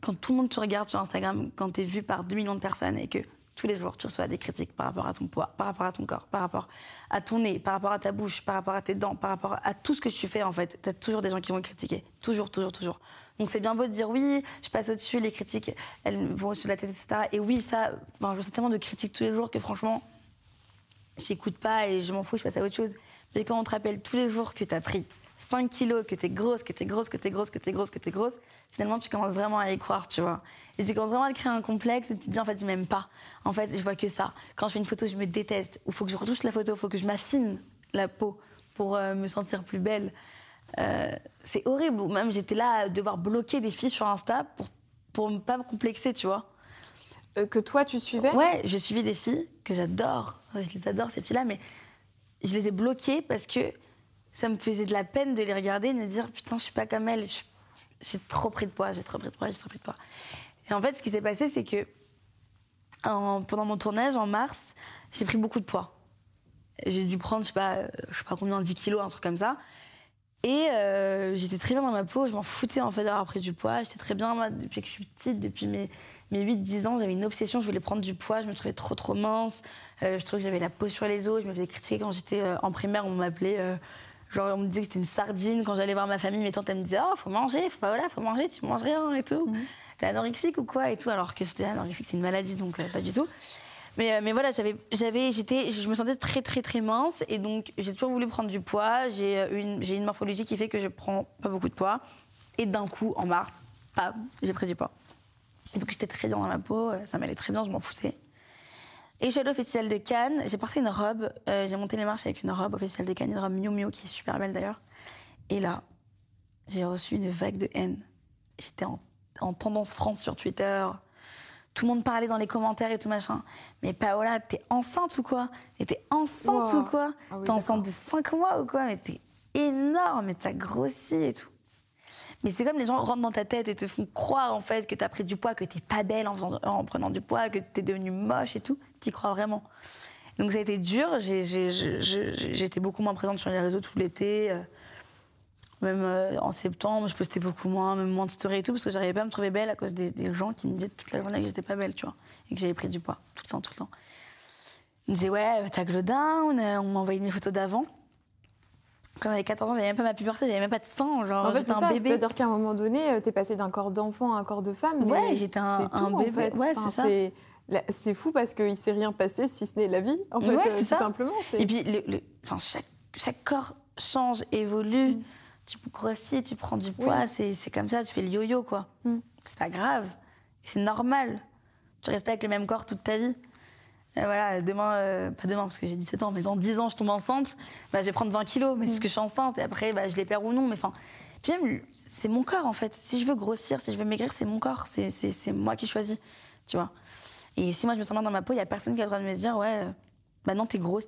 quand tout le monde te regarde sur Instagram, quand tu es vu par 2 millions de personnes et que tous les jours tu reçois des critiques par rapport à ton poids, par rapport à ton corps, par rapport à ton nez, par rapport à ta bouche, par rapport à tes dents, par rapport à tout ce que tu fais en fait. Tu as toujours des gens qui vont critiquer. Toujours, toujours, toujours. Donc c'est bien beau de dire oui, je passe au-dessus, les critiques, elles vont au-dessus de la tête, etc. Et oui, ça, enfin, je reçois tellement de critiques tous les jours que franchement, j'écoute pas et je m'en fous, je passe à autre chose. Mais quand on te rappelle tous les jours que tu as pris 5 kilos, que tu es grosse, que tu es grosse, que tu es grosse, que tu es grosse, que tu es grosse, finalement, tu commences vraiment à y croire, tu vois. Et tu commences vraiment à te créer un complexe où tu te dis, en fait, tu m'aimes pas. En fait, je vois que ça. Quand je fais une photo, je me déteste. Ou faut que je retouche la photo, faut que je m'affine la peau pour euh, me sentir plus belle. Euh, c'est horrible. Ou même, j'étais là à devoir bloquer des filles sur Insta pour, pour ne pas me complexer, tu vois. Euh, Que toi, tu suivais? Ouais, je suivis des filles que j'adore. Je les adore, ces filles-là, mais je les ai bloquées parce que ça me faisait de la peine de les regarder et de me dire putain, je suis pas comme elles. Je- J'ai trop pris de poids, j'ai trop pris de poids, j'ai trop pris de poids. Et en fait, ce qui s'est passé, c'est que en- pendant mon tournage, en mars, j'ai pris beaucoup de poids. J'ai dû prendre, je sais pas, euh, sais pas combien, 10 kilos, un truc comme ça. Et euh, j'étais très bien dans ma peau, je m'en foutais en fait d'avoir pris du poids. J'étais très bien moi, depuis que je suis petite, depuis mes, mes 8-10 ans, j'avais une obsession, je voulais prendre du poids, je me trouvais trop trop mince. Euh, je trouvais que j'avais la peau sur les os, je me faisais critiquer quand j'étais en primaire, on m'appelait. Genre, on me disait que j'étais une sardine. Quand j'allais voir ma famille, mes tantes, elles me disaient Oh, faut manger, faut pas, voilà, faut manger, tu manges rien et tout. T'es anorexique ou quoi et tout. Alors que c'était anorexique, c'est une maladie, donc euh, pas du tout. Mais, euh, mais voilà, j'avais, j'avais, j'étais, je me sentais très, très, très mince. Et donc, j'ai toujours voulu prendre du poids. J'ai euh, une, j'ai une morphologie qui fait que je prends pas beaucoup de poids. Et d'un coup, en mars, bam, j'ai pris du poids. Et donc, j'étais très bien dans ma peau. Ça m'allait très bien, je m'en foutais. Et je suis allée au Festival de Cannes. J'ai porté une robe. euh, j'ai monté les marches avec une robe au Festival de Cannes, une robe Miu Miu qui est super belle d'ailleurs. Et là, j'ai reçu une vague de haine. J'étais en, en tendance France sur Twitter. Tout le monde parlait dans les commentaires et tout machin. Mais Paola, t'es enceinte ou quoi? Mais t'es enceinte Wow. ou quoi? Ah oui, T'es enceinte de 5 mois ou quoi? Mais t'es énorme, mais t'as grossi et tout. Mais c'est comme les gens rentrent dans ta tête et te font croire en fait que t'as pris du poids, que t'es pas belle en, faisant- en prenant du poids, que t'es devenue moche et tout. T'y crois vraiment. Donc ça a été dur. J'étais beaucoup moins présente sur les réseaux tout l'été. euh, Même euh, en septembre, je postais beaucoup moins, même moins de stories et tout, parce que j'arrivais pas à me trouver belle à cause des, des gens qui me disaient toute la journée que j'étais pas belle, tu vois, et que j'avais pris du poids, tout le temps, tout le temps. Ils me disaient, ouais, t'as down, euh, on m'a envoyé mes photos d'avant. Quand j'avais 14 ans, j'avais même pas ma puberté, j'avais même pas de sang, genre En fait, j'étais un ça. bébé. C'est-à-dire qu'à un moment donné, euh, t'es passé d'un corps d'enfant à un corps de femme. Ouais, j'étais un- c'est un tout, en bébé. fait. Ouais, c'est ça. C'est c'est fou parce qu'il s'est rien passé si ce n'est la vie, en fait, Ouais, euh, c'est ça. simplement. c'est- Et puis, le, le- enfin, chaque, chaque corps change, évolue. Mm. Tu grossis, tu prends du poids, c'est c'est comme ça, tu fais le yo-yo, quoi. Mm. C'est pas grave, c'est normal. Tu restes pas avec le même corps toute ta vie. Et voilà, demain, euh, pas demain parce que j'ai 17 ans, mais dans 10 ans, je tombe enceinte, bah, je vais prendre 20 kilos, mais c'est Mm. ce que je suis enceinte, et après, bah, je les perds ou non, mais enfin. Puis même, c'est mon corps, en fait. Si je veux grossir, si je veux maigrir, c'est mon corps, c'est c'est- c'est moi qui choisis, tu vois. Et si moi, je me sens bien dans ma peau, il y a personne qui a le droit de me dire, ouais, euh, bah non, t'es grosse,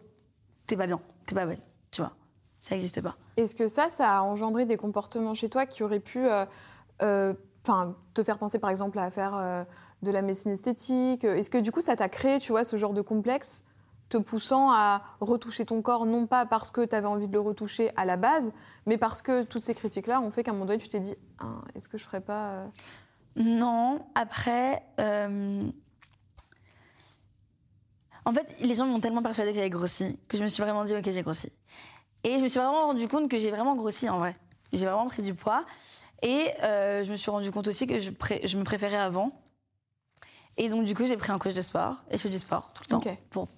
t'es pas bien, t'es pas bonne, tu vois. Ça n'existe pas. Est-ce que ça, ça a engendré des comportements chez toi qui auraient pu euh, euh, te faire penser, par exemple, à faire euh, de la médecine esthétique Est-ce que du coup, ça t'a créé, tu vois, ce genre de complexe te poussant à retoucher ton corps, non pas parce que tu avais envie de le retoucher à la base, mais parce que toutes ces critiques-là ont fait qu'à un moment donné, tu t'es dit Ah, est-ce que je ferais pas. Non, après. euh, En fait, les gens m'ont tellement persuadé que j'avais grossi que je me suis vraiment dit, ok, j'ai grossi. Et je me suis vraiment rendu compte que j'ai vraiment grossi en vrai. J'ai vraiment pris du poids. Et euh, je me suis rendu compte aussi que je, pré- je me préférais avant. Et donc, du coup, j'ai pris un coach de sport et je fais du sport tout le temps. Pour,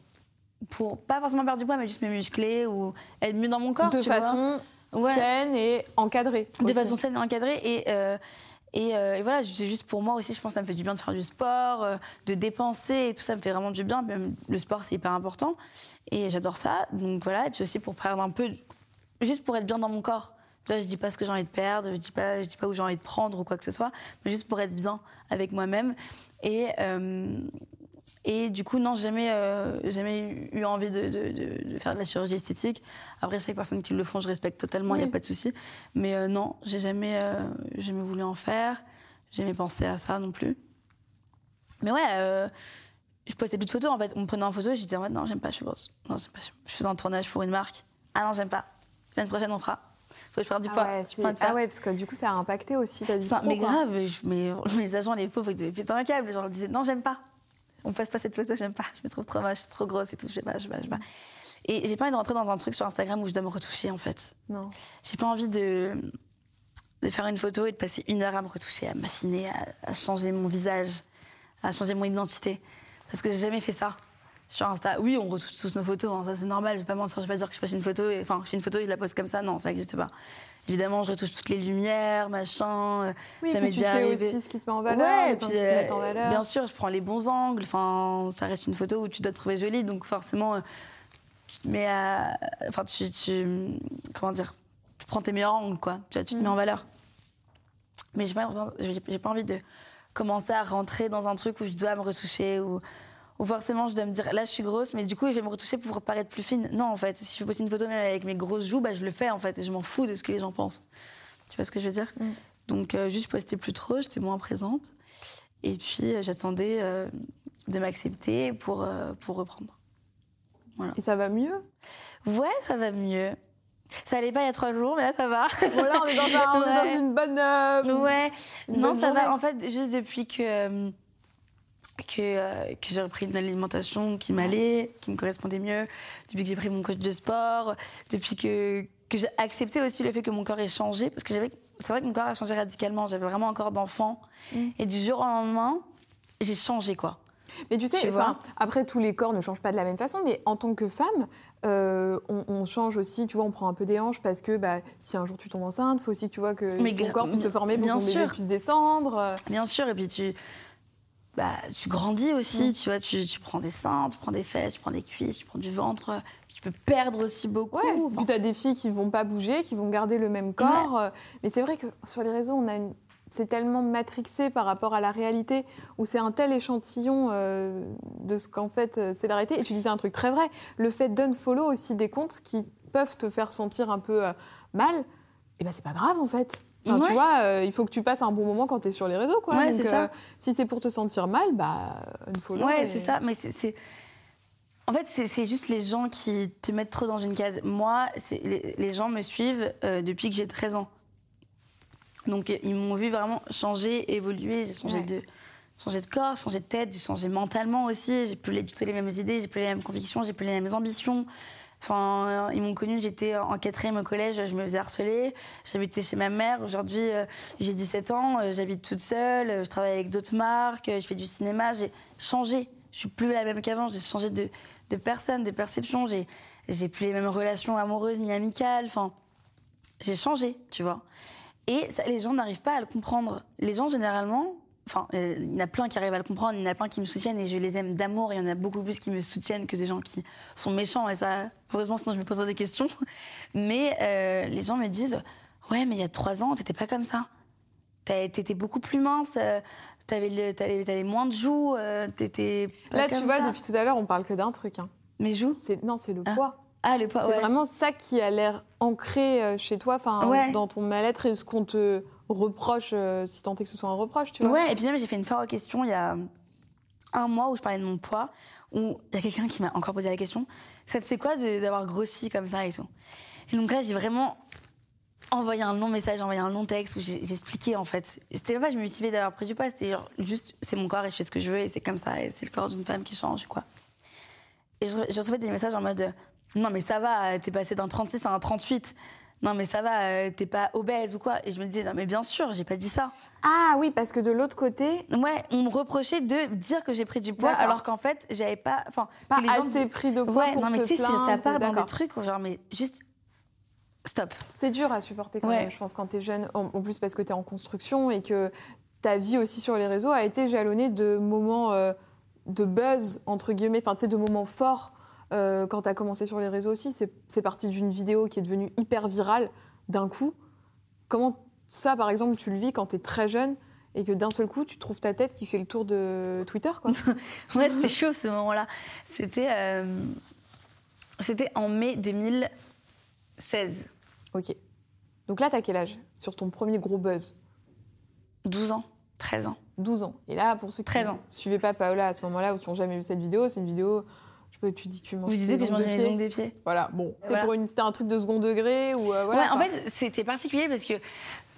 pour pas forcément perdre du poids, mais juste me muscler ou être mieux dans mon corps. de tu vois. façon Ouais. saine et encadrée. de aussi. façon saine et encadrée et euh, et, euh, et voilà c'est juste pour moi aussi je pense que ça me fait du bien de faire du sport euh, de dépenser et tout ça me fait vraiment du bien. Même le sport c'est hyper important. Et j'adore ça. Donc voilà et puis aussi pour perdre un peu juste pour être bien dans mon corps. Là, je dis pas ce que j'ai envie de perdre, je dis pas, je dis pas où j'ai envie de prendre ou quoi que ce soit, mais juste pour être bien avec moi-même. Et, euh, et du coup, non, jamais, euh, jamais eu envie de, de- de- de faire de la chirurgie esthétique. Après, chaque personne qui le font, je respecte totalement, il n'y Oui. a pas de souci. Mais euh, non, j'ai jamais, euh, jamais voulu en faire, jamais pensé à ça non plus. Mais ouais, euh, je postais plus de photos en fait. On me prenait en photo et je disais en mode, non, j'aime pas, je suis grosse. Non, j'aime pas. Je faisais un tournage pour une marque. Ah non, j'aime pas. Semaine prochaine, on fera. Faut que je perde du Ah ouais, Je du ah poids. ouais, parce que du coup, ça a impacté aussi ta vie. Mais grave, je- mes, mes agents, les pauvres, ils devaient péter un câble. Genre, ils disaient non, j'aime pas. On passe pas cette photo, j'aime pas. Je me trouve trop moche, trop grosse et tout. Je sais pas, je sais pas, je sais pas. Et j'ai pas envie de rentrer dans un truc sur Instagram où je dois me retoucher en fait. Non. J'ai pas envie de, de faire une photo et de passer une heure à me retoucher, à m'affiner, à, à changer mon visage, à changer mon identité. Parce que j'ai jamais fait ça. Sur Insta, oui, on retouche tous nos photos, hein, ça c'est normal, je vais pas mentir, je vais pas dire que je passe une photo, et, enfin, je fais une photo et je la pose comme ça, non, ça n'existe pas. Évidemment, je retouche toutes les lumières, machin, euh, Oui, ça m'est tu déjà sais arrivé. aussi ce qui te met en valeur, Ouais, puis, euh, mettent en valeur. bien sûr, je prends les bons angles. Enfin, ça reste une photo où tu dois te trouver jolie, donc forcément, euh, tu te mets à, enfin, tu, tu- comment dire, tu prends tes meilleurs angles, quoi. Tu, vois, tu te Mm. mets en valeur. Mais j'ai pas, j'ai pas envie de commencer à rentrer dans un truc où je dois me retoucher ou, ou forcément je dois me dire là je suis grosse, mais du coup je vais me retoucher pour paraître plus fine. Non, en fait, si je veux poster une photo même avec mes grosses joues, bah, je le fais en fait et je m'en fous de ce que les gens pensent. Tu vois ce que je veux dire? Mm. Donc euh, juste poster plus trop, j'étais moins présente. Et puis euh, j'attendais euh, de m'accepter pour, pour reprendre. Et ça va mieux? Ouais, ça va mieux. Ça allait pas il y a trois jours, mais là ça va. Voilà, on est dans, un- on est Ouais. dans une bonne. Ouais. une Non, bonne ça va. En fait, juste depuis que. Que, euh, que j'ai repris une alimentation qui m'allait, qui me correspondait mieux, depuis que j'ai pris mon coach de sport, depuis que, que j'ai accepté aussi le fait que mon corps ait changé, parce que j'avais, c'est vrai que mon corps a changé radicalement, j'avais vraiment un corps d'enfant, Mm. et du jour au lendemain, j'ai changé quoi. Mais tu sais, Tu enfin, vois? après, tous les corps ne changent pas de la même façon, mais en tant que femme, euh, on, on change aussi, tu vois, on prend un peu des hanches parce que bah, si un jour tu tombes enceinte, il faut aussi que tu vois que Mais ton corps puisse se former pour bien bébé sûr. puisse descendre. Bien sûr, et puis tu, bah, tu grandis aussi, Mm. tu vois, tu, tu prends des seins, tu prends des fesses, tu prends des cuisses, tu prends du ventre, tu peux perdre aussi beaucoup. Ouais, puis tu as des filles qui vont pas bouger, qui vont garder le même corps. euh, Mais c'est vrai que sur les réseaux, on a une... c'est tellement matrixé par rapport à la réalité, où c'est un tel échantillon euh, de ce qu'en fait euh, c'est la réalité. Et tu disais un truc très vrai, le fait d'unfollow aussi des comptes qui peuvent te faire sentir un peu euh, mal, et ben c'est pas grave en fait. Enfin, Tu Ouais. vois, euh, il faut que tu passes un bon moment quand tu es sur les réseaux. Quoi. Ouais, Donc, c'est ça. euh, si c'est pour te sentir mal, bah unfollow. Ouais, et- c'est ça. Mais c'est-. En fait, c'est juste les gens qui te mettent trop dans une case. Moi, les, les gens me suivent euh, depuis que j'ai 13 ans. Donc, ils m'ont vu vraiment changer, évoluer. J'ai changé, Ouais. de, changé de corps, changé de tête, j'ai changé mentalement aussi. J'ai plus les- du tout les mêmes idées, j'ai plus les mêmes convictions, j'ai plus les mêmes ambitions. Enfin, euh, ils m'ont connue, j'étais en quatrième au collège, je me faisais harceler. J'habitais chez ma mère. Aujourd'hui, euh, j'ai 17 ans, euh, j'habite toute seule, je travaille avec d'autres marques, je fais du cinéma. J'ai changé. Je suis plus la même qu'avant. J'ai changé de, personne, de perception. J'ai, plus les mêmes relations amoureuses ni amicales. Enfin, j'ai changé, tu vois. Et les gens n'arrivent pas à le comprendre. Les gens, généralement, enfin, euh, il y en a plein qui arrivent à le comprendre, il y en a plein qui me soutiennent et je les aime d'amour. Il y en a beaucoup plus qui me soutiennent que des gens qui sont méchants. Et ça, heureusement, sinon je me poserais des questions. Mais euh, les gens me disent Ouais, mais il y a trois ans, t'étais pas comme ça. T'étais beaucoup plus mince. euh, T'avais, t'avais moins de joues. T'étais Là, tu vois, ça. depuis tout à l'heure, on parle que d'un truc. hein. Mes joues? Non, c'est le Ah. poids. Ah, le poids, C'est ouais. vraiment ça qui a l'air ancré chez toi, enfin Ouais. dans ton mal-être et ce qu'on te reproche, euh, si tant est que ce soit un reproche, tu vois. Ouais, et puis même, j'ai fait une foire aux questions il y a un mois où je parlais de mon poids, où il y a quelqu'un qui m'a encore posé la question Ça te fait quoi d'avoir grossi comme ça? et tout Et donc là, j'ai vraiment envoyé un long message, envoyé un long texte où expliqué en fait. C'était pas, je me suis fait d'avoir pris du poids, c'était juste, c'est mon corps et je fais ce que je veux et c'est comme ça et c'est le corps d'une femme qui change, quoi. Et je, je des messages en mode Non, mais ça va, t'es passé d'un 36 à un 38. Non, mais ça va, euh, t'es pas obèse ou quoi. Et je me disais Non, mais bien sûr, j'ai pas dit ça. Ah oui, parce que de l'autre côté, Ouais, on me reprochait de dire que j'ai pris du poids alors qu'en fait, j'avais pas. Enfin, pas que les gens assez pris de poids Ouais, pour non, mais tu sais, ça- part dans des trucs où genre, mais juste. Stop. C'est dur à supporter quand Ouais. même, je pense, quand t'es jeune, en, en plus parce que t'es en construction et que ta vie aussi sur les réseaux a été jalonnée de moments euh, de buzz, entre guillemets, enfin, tu sais, de moments forts. Euh, quand t'as commencé sur les réseaux aussi, c'est parti d'une vidéo qui est devenue hyper virale d'un coup. Comment ça, par exemple, tu le vis quand t'es très jeune et que d'un seul coup, tu trouves ta tête qui fait le tour de Twitter, quoi? Ouais, c'était chaud ce moment-là. C'était. euh, C'était en mai 2016. Ok. Donc là, t'as quel âge? Sur ton premier gros buzz? 12 ans, 13 ans. 12 ans. Et là, pour ceux qui 13 ne suivaient pas Paola à ce moment-là ou qui n'ont jamais vu cette vidéo, c'est une vidéo. Je tu dis que tu manges Vous disiez que je mangeais mes ongles des pieds. Voilà, bon. C'était Voilà. un truc de second degré ou euh, voilà. ouais, en fait, c'était particulier parce que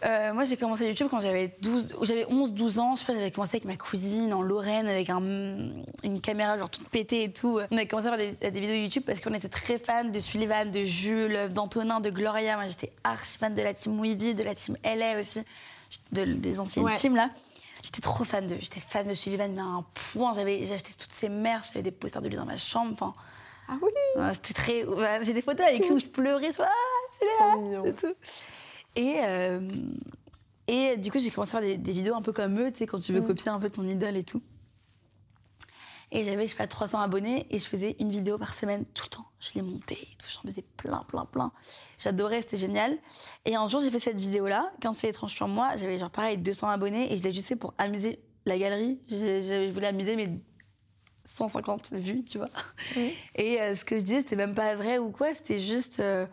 euh, moi, j'ai commencé YouTube quand j'avais 12, j'avais 11, 12 ans. Je sais pas, j'avais commencé avec ma cousine en Lorraine avec un, une caméra genre toute pétée et tout. On avait commencé à faire des, des vidéos YouTube parce qu'on était très fans de Sullivan, de Jules, d'Antonin, de Gloria. Moi, j'étais archi fan de la team Weedy, de la team LA aussi, de- des anciennes Ouais. teams là. J'étais trop fan de, j'étais fan de Sullivan, mais à un point, j'avais, j'ai acheté toutes ses merch, j'avais des posters de lui dans ma chambre. Enfin, Ah oui, Ouais, C'était très. ouais, J'ai des photos avec lui où je pleurais, je Ah, c'est là et tout. Et, euh, et du coup, j'ai commencé à faire des, des vidéos un peu comme eux, tu sais, quand tu veux Mm. copier un peu ton idole et tout. Et j'avais, je sais pas, 300 abonnés et je faisais une vidéo par semaine tout le temps. Je les montais et tout, j'en faisais plein, plein, plein. J'adorais, c'était génial. Et un jour, j'ai fait cette vidéo-là, 15 fait étrange sur moi. J'avais genre pareil 200 abonnés et je l'ai juste fait pour amuser la galerie. Je voulais amuser mes 150 vues, tu vois. Et euh, ce que je disais, c'était même pas vrai ou quoi, c'était juste. euh,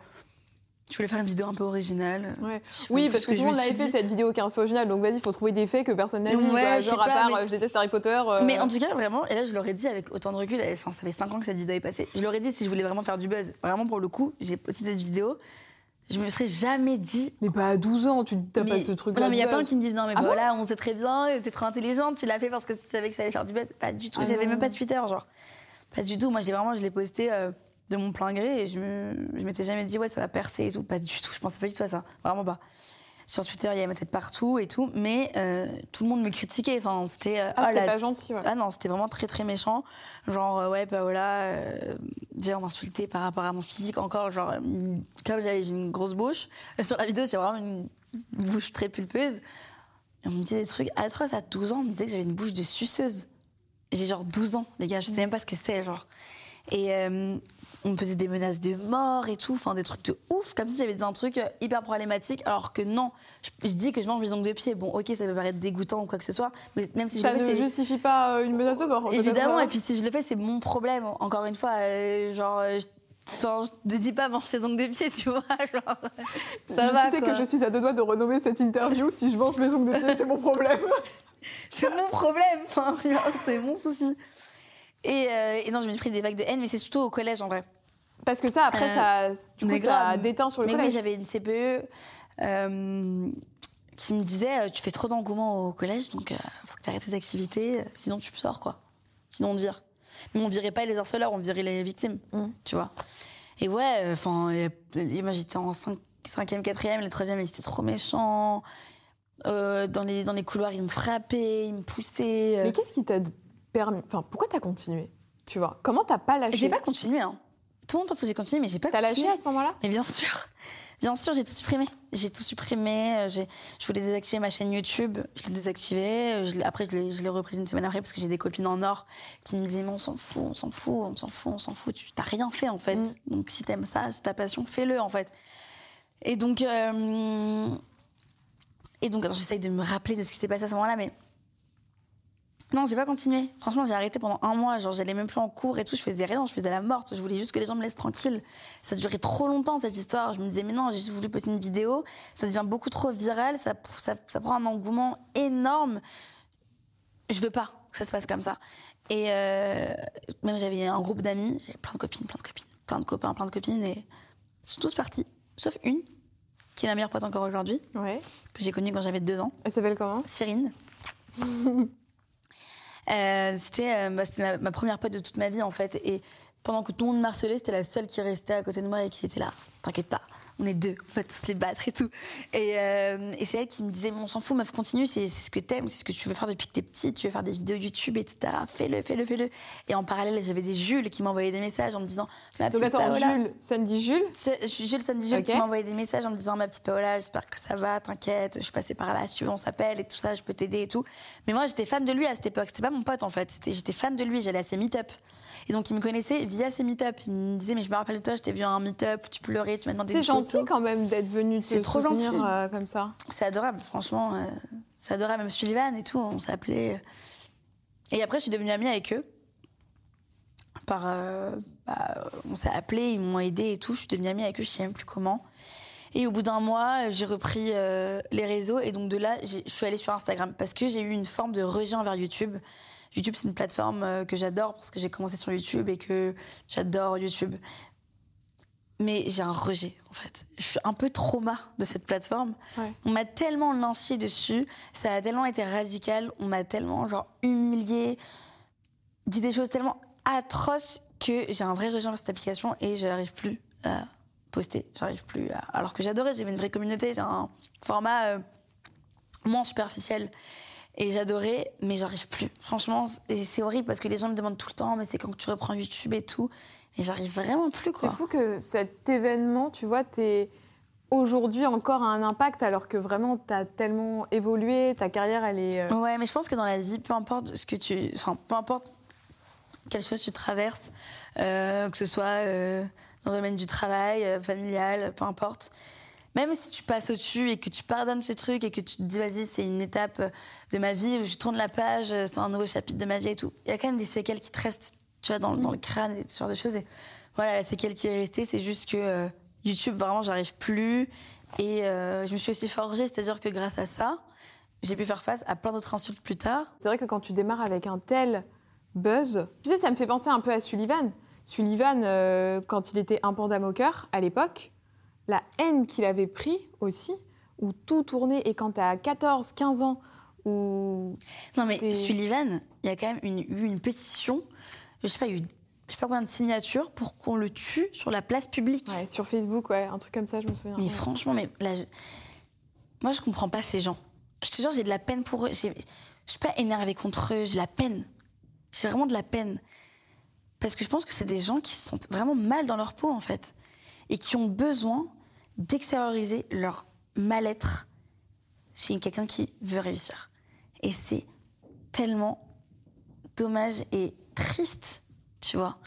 je voulais faire une vidéo un peu originale. Ouais. Oui, parce ce que, tout le monde suis fait dit. cette vidéo 15 fois originale, donc vas-y, il faut trouver des faits que personne n'a vu. Ouais, Genre, à pas, part mais- euh, je déteste Harry Potter. euh, Mais en tout cas, vraiment, et là je l'aurais dit avec autant de recul, ça fait 5 ans que cette vidéo est passée. Je l'aurais dit si je voulais vraiment faire du buzz. Vraiment, pour le coup, j'ai posté cette vidéo. Je me serais jamais dit. Mais pas à 12 ans, tu t'as pas ce truc Non, mais il y a plein qui me disent non, mais voilà, on sait très bien, t'es trop intelligente, tu l'as fait parce que tu savais que ça allait faire du buzz. Pas du tout, ah j'avais même pas Twitter, genre. Pas du tout. Moi, j'ai vraiment, je l'ai posté euh, de mon plein gré et je, me, je m'étais jamais dit, ouais, ça va percer et tout. Pas du tout. Je pensais pas du tout à ça. Vraiment pas. Sur Twitter, il y avait ma tête partout et tout, mais euh, tout le monde me critiquait. Enfin, c'était. Euh, ah, c'était pas gentil, ouais. Ah non, c'était vraiment très très méchant. Genre, ouais, Paola, déjà on m'insultait par rapport à mon physique encore. Genre, comme j'avais une grosse bouche. Sur la vidéo, j'ai vraiment une bouche très pulpeuse. on me disait des trucs atroces à 12 ans. On me disait que j'avais une bouche de suceuse. J'ai genre 12 ans, les gars, je sais même pas ce que c'est, genre. Et euh, on me faisait des menaces de mort et tout, enfin des trucs de ouf, comme si j'avais dit un truc euh, hyper problématique, alors que non. Je, dis que je mange mes ongles de pied. Bon, ok, ça peut paraître dégoûtant ou quoi que ce soit, mais même si ça je le fais, ne justifie pas euh, une menace de mort. Évidemment, et puis si je le fais, c'est mon problème. Encore une fois, genre. Enfin, je ne dis pas mange ses ongles de pied, tu vois. Genre, ça va, tu sais que je suis à deux doigts de renommer cette interview. si je mange mes ongles de pied, c'est mon problème. c'est mon problème. Enfin, c'est mon souci. Et, euh, et, non, je me suis pris des vagues de haine, mais c'est surtout au collège en vrai. Parce que ça, après, euh, ça, du coup, ça déteint sur le mais collège. Oui, j'avais une CPE euh, qui me disait Tu fais trop d'engouement au collège, donc il faut que tu arrêtes tes activités, sinon tu sors, quoi. Sinon on te vire. Mais on virait pas les harceleurs, on virait les victimes, mm. tu vois. Et ouais, enfin, moi j'étais en 5, 5e, 4e, le 3e, ils étaient trop méchants. Euh, dans, les, dans les couloirs, il me frappait, il me poussait. Euh. Mais qu'est-ce qui t'a permis Enfin, pourquoi t'as continué Tu vois? Comment t'as pas lâché? J'ai pas continué, hein. Tout le monde pense que j'ai continué, mais j'ai pas T'as lâché à ce moment-là? Mais bien sûr Bien sûr, j'ai tout supprimé. J'ai tout supprimé. Euh, je voulais désactiver ma chaîne YouTube. Je l'ai désactivée. Je après, je l'ai reprise une semaine après parce que j'ai des copines en or qui me disaient Mais on s'en fout, on s'en fout, on s'en fout, on s'en fout. Tu t'as rien fait en fait. Mm. Donc si t'aimes ça, c'est ta passion, fais-le en fait. Et donc, et donc, j'essaye de me rappeler de ce qui s'est passé à ce moment-là, mais. Non, j'ai pas continué. Franchement, j'ai arrêté pendant un mois. Genre, j'allais même plus en cours et tout. Je faisais rien, je faisais la morte. Je voulais juste que les gens me laissent tranquille. Ça durait trop longtemps, cette histoire. Je me disais, mais non, j'ai juste voulu poster une vidéo. Ça devient beaucoup trop viral. Ça, ça, prend un engouement énorme. Je veux pas que ça se passe comme ça. Et euh, même, j'avais un groupe d'amis. J'avais plein de copines, plein de copines, plein de copains, plein de copines. Et ils sont tous partis. Sauf une qui est la meilleure pote encore aujourd'hui. Ouais. Que j'ai connue quand j'avais deux ans. Elle s'appelle comment? Cyrine. Euh, c'était euh, bah, ma, première pote de toute ma vie en fait. Et pendant que tout le monde marcelait, c'était la seule qui restait à côté de moi et qui était là. T'inquiète pas, on est deux, on va tous les battre et tout. Et, euh, et c'est elle qui me disait, on s'en fout, meuf, continue, c'est ce que t'aimes, c'est ce que tu veux faire depuis que t'es petite, tu veux faire des vidéos YouTube, etc. Fais-le, fais-le, fais-le. Et en parallèle, j'avais des Jules qui m'envoyaient des messages en me disant, ma petite Donc attends, Jules, Sandy Jules? Jules, Sandy Jules qui m'envoyait des messages en me disant, ma petite Paola, j'espère que ça va, t'inquiète, je suis passée par là, si tu veux, on s'appelle et tout ça, je peux t'aider et tout. Mais moi, j'étais fan de lui à cette époque, c'était pas mon pote en fait, j'étais fan de lui, j'allais à ses meet-up. Et donc, il me connaissait via ses meet-up. Il me disait, mais je me rappelle de toi, je t'ai vu à un meet-up, tu pleurais, tu m'as demandé C'est gentil quand même d'être venu te C'est trop gentil. Euh, comme ça. C'est adorable, franchement. Euh, c'est adorable. Même Sullivan et tout, on s'appelait. Et après, je suis devenue amie avec eux. Par, euh, bah, on s'est appelé, ils m'ont aidé et tout. Je suis devenue amie avec eux, je sais même plus comment. Et au bout d'un mois, j'ai repris les réseaux et donc de là, je suis allée sur Instagram parce que j'ai eu une forme de rejet envers YouTube. YouTube, c'est une plateforme euh, que j'adore parce que j'ai commencé sur YouTube et que j'adore YouTube. Mais j'ai un rejet, en fait. Je suis un peu trauma de cette plateforme. On m'a tellement lynché dessus, ça a tellement été radical, on m'a tellement, genre, humilié, dit des choses tellement atroces que j'ai un vrai rejet envers cette application et je n'arrive plus à poster. J'arrive plus à... Alors que j'adorais, j'avais une vraie communauté, j'ai un format euh, moins superficiel. Et j'adorais, mais j'arrive plus. Franchement, c'est horrible parce que les gens me demandent tout le temps, mais c'est quand tu reprends YouTube et tout. Et j'arrive vraiment plus, quoi. C'est fou que cet événement, tu vois, t'es aujourd'hui encore un impact alors que vraiment t'as tellement évolué, ta carrière, elle est. Euh, ouais, mais je pense que dans la vie, peu importe ce que tu. Enfin, peu importe quelle chose tu traverses, euh, que ce soit euh, dans le domaine du travail, familial, peu importe même si tu passes au-dessus et que tu pardonnes ce truc et que tu te dis, vas-y, c'est une étape de ma vie, je tourne la page, c'est un nouveau chapitre de ma vie et tout, il y a quand même des séquelles qui te restent, tu vois, dans, le crâne et ce genre de choses. Et voilà, la séquelle qui est restée, c'est juste que euh, YouTube, vraiment, j'arrive plus. Et euh, je me suis aussi forgée, c'est-à-dire que grâce à ça, j'ai pu faire face à plein d'autres insultes plus tard. C'est vrai que quand tu démarres avec un tel buzz, tu sais, ça me fait penser un peu à Sullivan. Sullivan, euh, quand il était un panda moqueur à l'époque, la haine qu'il avait pris aussi, où tout tournait, et quand tu as 14, 15 ans, où... Non mais Sullivan, il y a quand même une- eu une pétition, je sais pas, eu je sais pas combien de signatures pour qu'on le tue sur la place publique. Ouais, sur Facebook, ouais, un truc comme ça, je me souviens. Mais franchement, mais là, je- moi je comprends pas ces gens. Je te jure, j'ai de la peine pour eux. Je suis pas énervée contre eux, j'ai de la peine. J'ai vraiment de la peine. Parce que je pense que c'est des gens qui se sentent vraiment mal dans leur peau, en fait. Et qui ont besoin d'extérioriser leur mal-être chez quelqu'un qui veut réussir. Et c'est tellement dommage et triste, tu vois.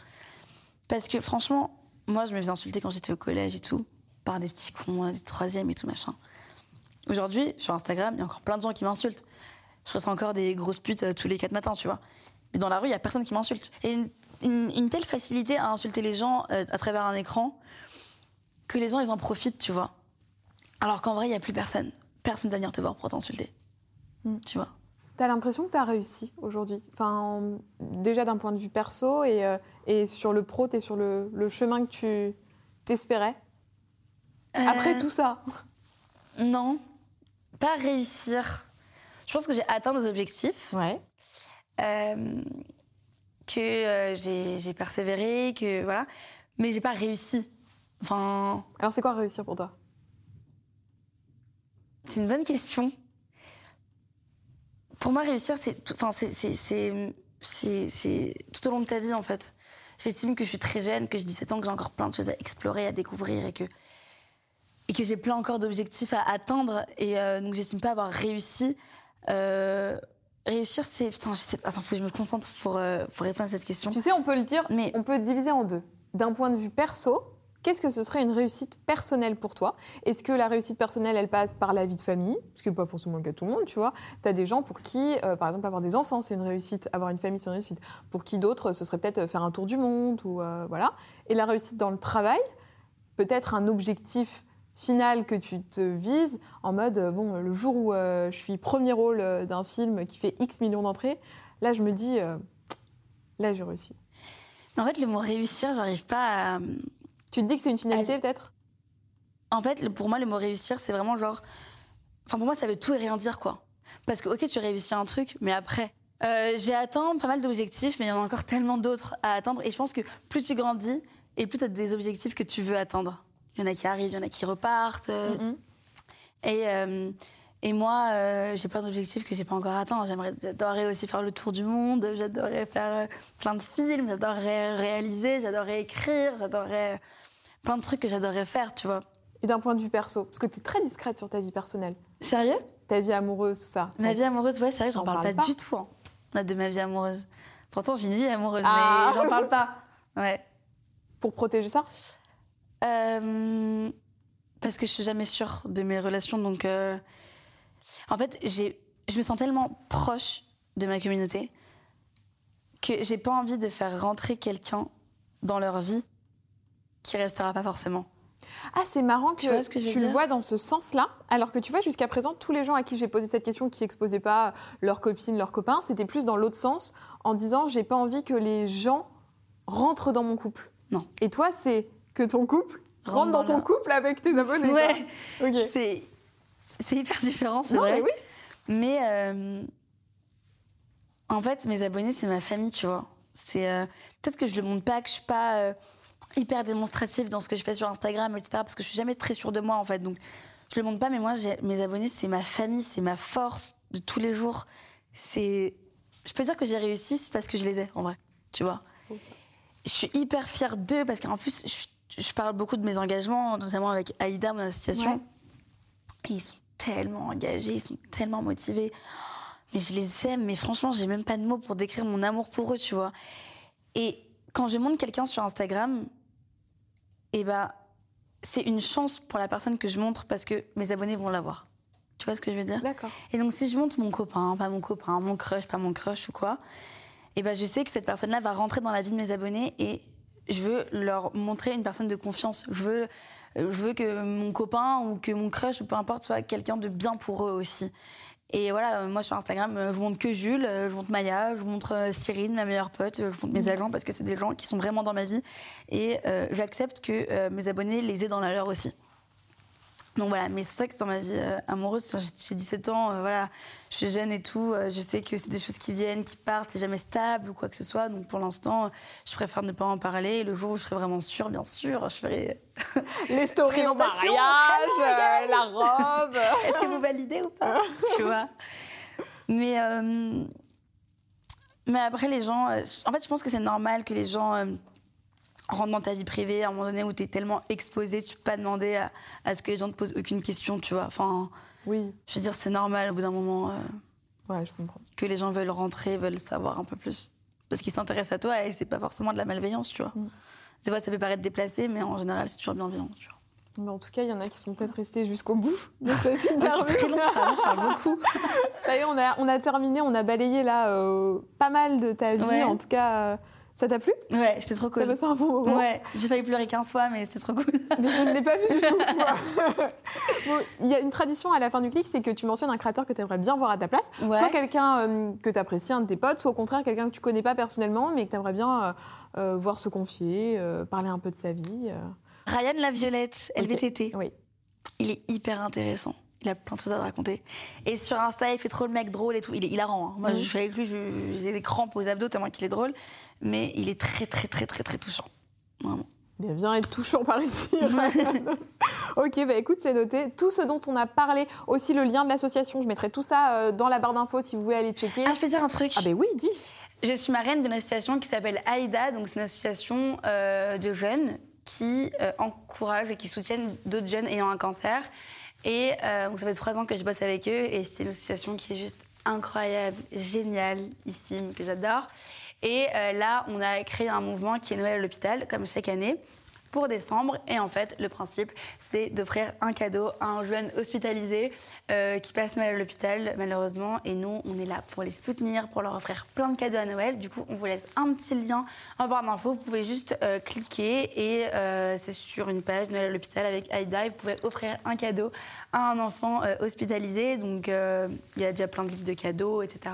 Parce que franchement, moi, je me faisais insulter quand j'étais au collège et tout, par des petits cons, des troisièmes et tout machin. Aujourd'hui, sur Instagram, il y a encore plein de gens qui m'insultent. Je reçois encore des grosses putes euh, tous les quatre matins, tu vois. Mais dans la rue, il y a personne qui m'insulte. Et une telle facilité à insulter les gens euh, à travers un écran que les gens, ils en profitent, tu vois. Alors qu'en vrai, il n'y a plus personne. Personne ne va venir te voir pour t'insulter. Mm. Tu vois. T'as l'impression que t'as réussi aujourd'hui? Enfin, en- Déjà d'un point de vue perso et, euh, et sur le pro, t'es sur le, le chemin que tu t'espérais? Après Euh, tout ça Non, pas réussir. Je pense que j'ai atteint des objectifs, Ouais. euh, que j'ai j'ai persévéré, que voilà, mais j'ai pas réussi. Enfin, Alors c'est quoi réussir pour toi? c'est une bonne question. Pour moi, réussir, c'est tout, enfin, c'est, c'est, c'est, c'est, c'est tout au long de ta vie, en fait. J'estime que je suis très jeune, que j'ai 17 ans, que j'ai encore plein de choses à explorer, à découvrir et que, et que j'ai plein encore d'objectifs à atteindre. Et euh, donc, j'estime pas avoir réussi. Euh, réussir, c'est. Putain, je sais pas. Attends, faut que je me concentre pour, euh, pour répondre à cette question. Tu sais, on peut le dire, Mais- on peut diviser en deux. D'un point de vue perso, qu'est-ce que ce serait une réussite personnelle pour toi? Est-ce que la réussite personnelle, elle passe par la vie de famille? Ce qui n'est pas forcément le cas de tout le monde, tu vois. Tu as des gens pour qui, euh, par exemple, avoir des enfants, c'est une réussite. Avoir une famille, c'est une réussite. Pour qui d'autres, ce serait peut-être faire un tour du monde, ou euh, voilà. Et la réussite dans le travail, peut-être un objectif final que tu te vises en mode, euh, bon, le jour où euh, je suis premier rôle euh, d'un film qui fait X millions d'entrées, là, je me dis, euh, là, j'ai réussi. En fait, le mot réussir, j'arrive pas à. Tu te dis que c'est une finalité, peut-être? En fait, pour moi, le mot réussir, c'est vraiment genre. Enfin, pour moi, ça veut tout et rien dire, quoi. Parce que, ok, tu réussis un truc, mais après. Euh, j'ai atteint pas mal d'objectifs, mais il y en a encore tellement d'autres à atteindre. Et je pense que plus tu grandis, et plus tu as des objectifs que tu veux atteindre. Il y en a qui arrivent, il y en a qui repartent. euh, Mhm. Et, euh, et moi, euh, j'ai plein d'objectifs que j'ai pas encore atteints. J'aimerais, j'adorerais aussi faire le tour du monde. J'adorerais faire euh, plein de films. J'adorerais réaliser. J'adorerais écrire. J'adorerais plein de trucs que j'adorerais faire, tu vois. Et d'un point de vue perso, parce que tu es très discrète sur ta vie personnelle, Sérieux? Ta vie amoureuse, tout ça. Ma vie amoureuse, ouais, c'est vrai j'en parle, parle pas, pas. du tout, hein, de ma vie amoureuse. Pourtant, j'ai une vie amoureuse, Ah. mais j'en parle pas. Ouais. Pour protéger ça? Euh, parce que je suis jamais sûre de mes relations, donc. euh, En fait, j'ai, je me sens tellement proche de ma communauté que j'ai pas envie de faire rentrer quelqu'un dans leur vie qui restera pas forcément. Ah, c'est marrant que Tu vois ce que je veux tu le vois dans ce sens-là, alors que tu vois, jusqu'à présent, tous les gens à qui j'ai posé cette question qui exposaient pas leurs copines, leurs copains, c'était plus dans l'autre sens, en disant j'ai pas envie que les gens rentrent dans mon couple. Non. Et toi, c'est que ton couple rentre, Rentre dans, dans ton leur- couple avec tes abonnés. Ouais, c'est, c'est hyper différent, c'est vrai. mais oui. Mais euh, en fait, mes abonnés, c'est ma famille, tu vois. C'est euh, peut-être que je le montre pas, que je suis pas euh, hyper démonstrative dans ce que je fais sur Instagram, etc. Parce que je suis jamais très sûre de moi, en fait. Donc, je le montre pas, mais moi, mes abonnés, c'est ma famille, c'est ma force de tous les jours. C'est, je peux dire que j'ai réussi, c'est parce que je les ai, en vrai. Tu vois? Je suis hyper fière d'eux parce qu'en plus, je, je parle beaucoup de mes engagements, notamment avec Aïda, mon association. Ouais. Et ils sont tellement engagés, ils sont tellement motivés. Mais je les aime, mais franchement, j'ai même pas de mots pour décrire mon amour pour eux, tu vois. Et quand je montre quelqu'un sur Instagram, eh ben, c'est une chance pour la personne que je montre parce que mes abonnés vont la voir. Tu vois ce que je veux dire? D'accord. et donc, si je monte mon copain, pas mon copain, mon crush, pas mon crush ou quoi, et ben, je sais que cette personne-là va rentrer dans la vie de mes abonnés et je veux leur montrer une personne de confiance. Je veux, je veux que mon copain ou que mon crush ou peu importe soit quelqu'un de bien pour eux aussi. Et voilà, euh, moi sur Instagram, euh, je montre que Jules, euh, je montre Maya, je montre Cyrine, ma meilleure pote, je montre mes agents parce que c'est des gens qui sont vraiment dans ma vie et euh, j'accepte que euh, mes abonnés les aient dans la leur aussi. Donc voilà, mais c'est vrai que dans ma vie euh, amoureuse, j'ai 17 ans, euh, voilà, je suis jeune et tout, euh, je sais que c'est des choses qui viennent, qui partent, c'est jamais stable ou quoi que ce soit. Donc pour l'instant, je préfère ne pas en parler. Le jour où je serai vraiment sûre, bien sûr, je ferai les stories au mariage, la robe. Est-ce que vous validez ou pas? Tu vois? Mais mais après les gens, en fait, je pense que c'est normal que les gens rentre dans ta vie privée à un moment donné où tu es tellement exposé, tu peux pas demander à, ce que les gens te posent aucune question, tu vois. Enfin, oui. Je veux dire, c'est normal au bout d'un moment. Euh, ouais, je comprends. Que les gens veulent rentrer, veulent savoir un peu plus. Parce qu'ils s'intéressent à toi et c'est pas forcément de la malveillance, tu vois. Mm. Des fois, ça peut paraître déplacé, mais en général, c'est toujours bienveillant, tu vois. Mais en tout cas, il y en a qui sont peut-être restés jusqu'au bout de cette interview. très long, parle beaucoup. Ça y est, on a, on a terminé, on a balayé là euh, pas mal de ta vie, en tout cas. Euh, ça t'a plu? Ouais, c'était trop cool. Ça passé un bon moment Ouais, j'ai failli pleurer 15 fois, mais c'était trop cool. mais je ne l'ai pas vu du tout. Il y a une tradition à la fin du clic, c'est que tu mentionnes un créateur que tu aimerais bien voir à ta place. Soit quelqu'un euh, que tu apprécies, un de tes potes, soit au contraire quelqu'un que tu connais pas personnellement, mais que tu aimerais bien euh, euh, voir se confier, parler un peu de sa vie. Ryan La Violette, LVTT. Oui. Il est hyper intéressant. Il a plein de choses à raconter. Et sur Insta, il fait trop le mec drôle et tout. Il est hilarant. Hein. Moi, je suis avec lui, j'ai des crampes aux abdos tellement qu'il est drôle. Mais il est très, très, très, très, très touchant. Vraiment. Bien, viens être touchant par ici. ok, bah écoute, c'est noté. Tout ce dont on a parlé, aussi le lien de l'association, je mettrai tout ça euh, dans la barre d'infos si vous voulez aller checker. Ah, je peux dire un truc Ah, ben oui, dis. Je suis marraine d'une association qui s'appelle AIDA, donc c'est une association euh, de jeunes qui euh, encouragent et qui soutiennent d'autres jeunes ayant un cancer. Et euh, donc ça fait trois ans que je bosse avec eux et c'est une association qui est juste incroyable, géniale, ici, que j'adore. Et euh, là, on a créé un mouvement qui est Noël à l'hôpital, comme chaque année pour décembre. Et en fait, le principe, c'est d'offrir un cadeau à un jeune hospitalisé euh, qui passe mal à l'hôpital, malheureusement. Et nous, on est là pour les soutenir, pour leur offrir plein de cadeaux à Noël. Du coup, on vous laisse un petit lien en barre d'infos. Vous pouvez juste euh, cliquer et euh, c'est sur une page Noël à l'hôpital avec Aïda. Vous pouvez offrir un cadeau à un enfant hospitalisé. Donc, il y a déjà plein de listes de cadeaux, etc.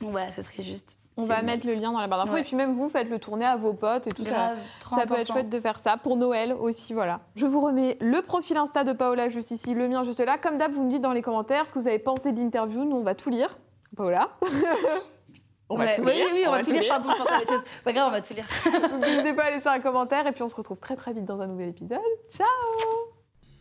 Donc voilà, ce serait juste on va mettre le lien dans la barre d'infos. Et puis même vous, faites le tourner à vos potes et tout ça. Ça peut être chouette de faire ça. Pour Noël aussi, voilà. Je vous remets le profil Insta de Paola juste ici, le mien juste là. Comme d'hab, vous me dites dans les commentaires ce que vous avez pensé de l'interview. Nous, on va tout lire. Paola On va tout lire. Oui, oui, on, va, tout lire. Pardon, je les choses. Pas grave, on va tout lire. N'hésitez pas à laisser un commentaire et puis on se retrouve très très vite dans un nouvel épisode. Ciao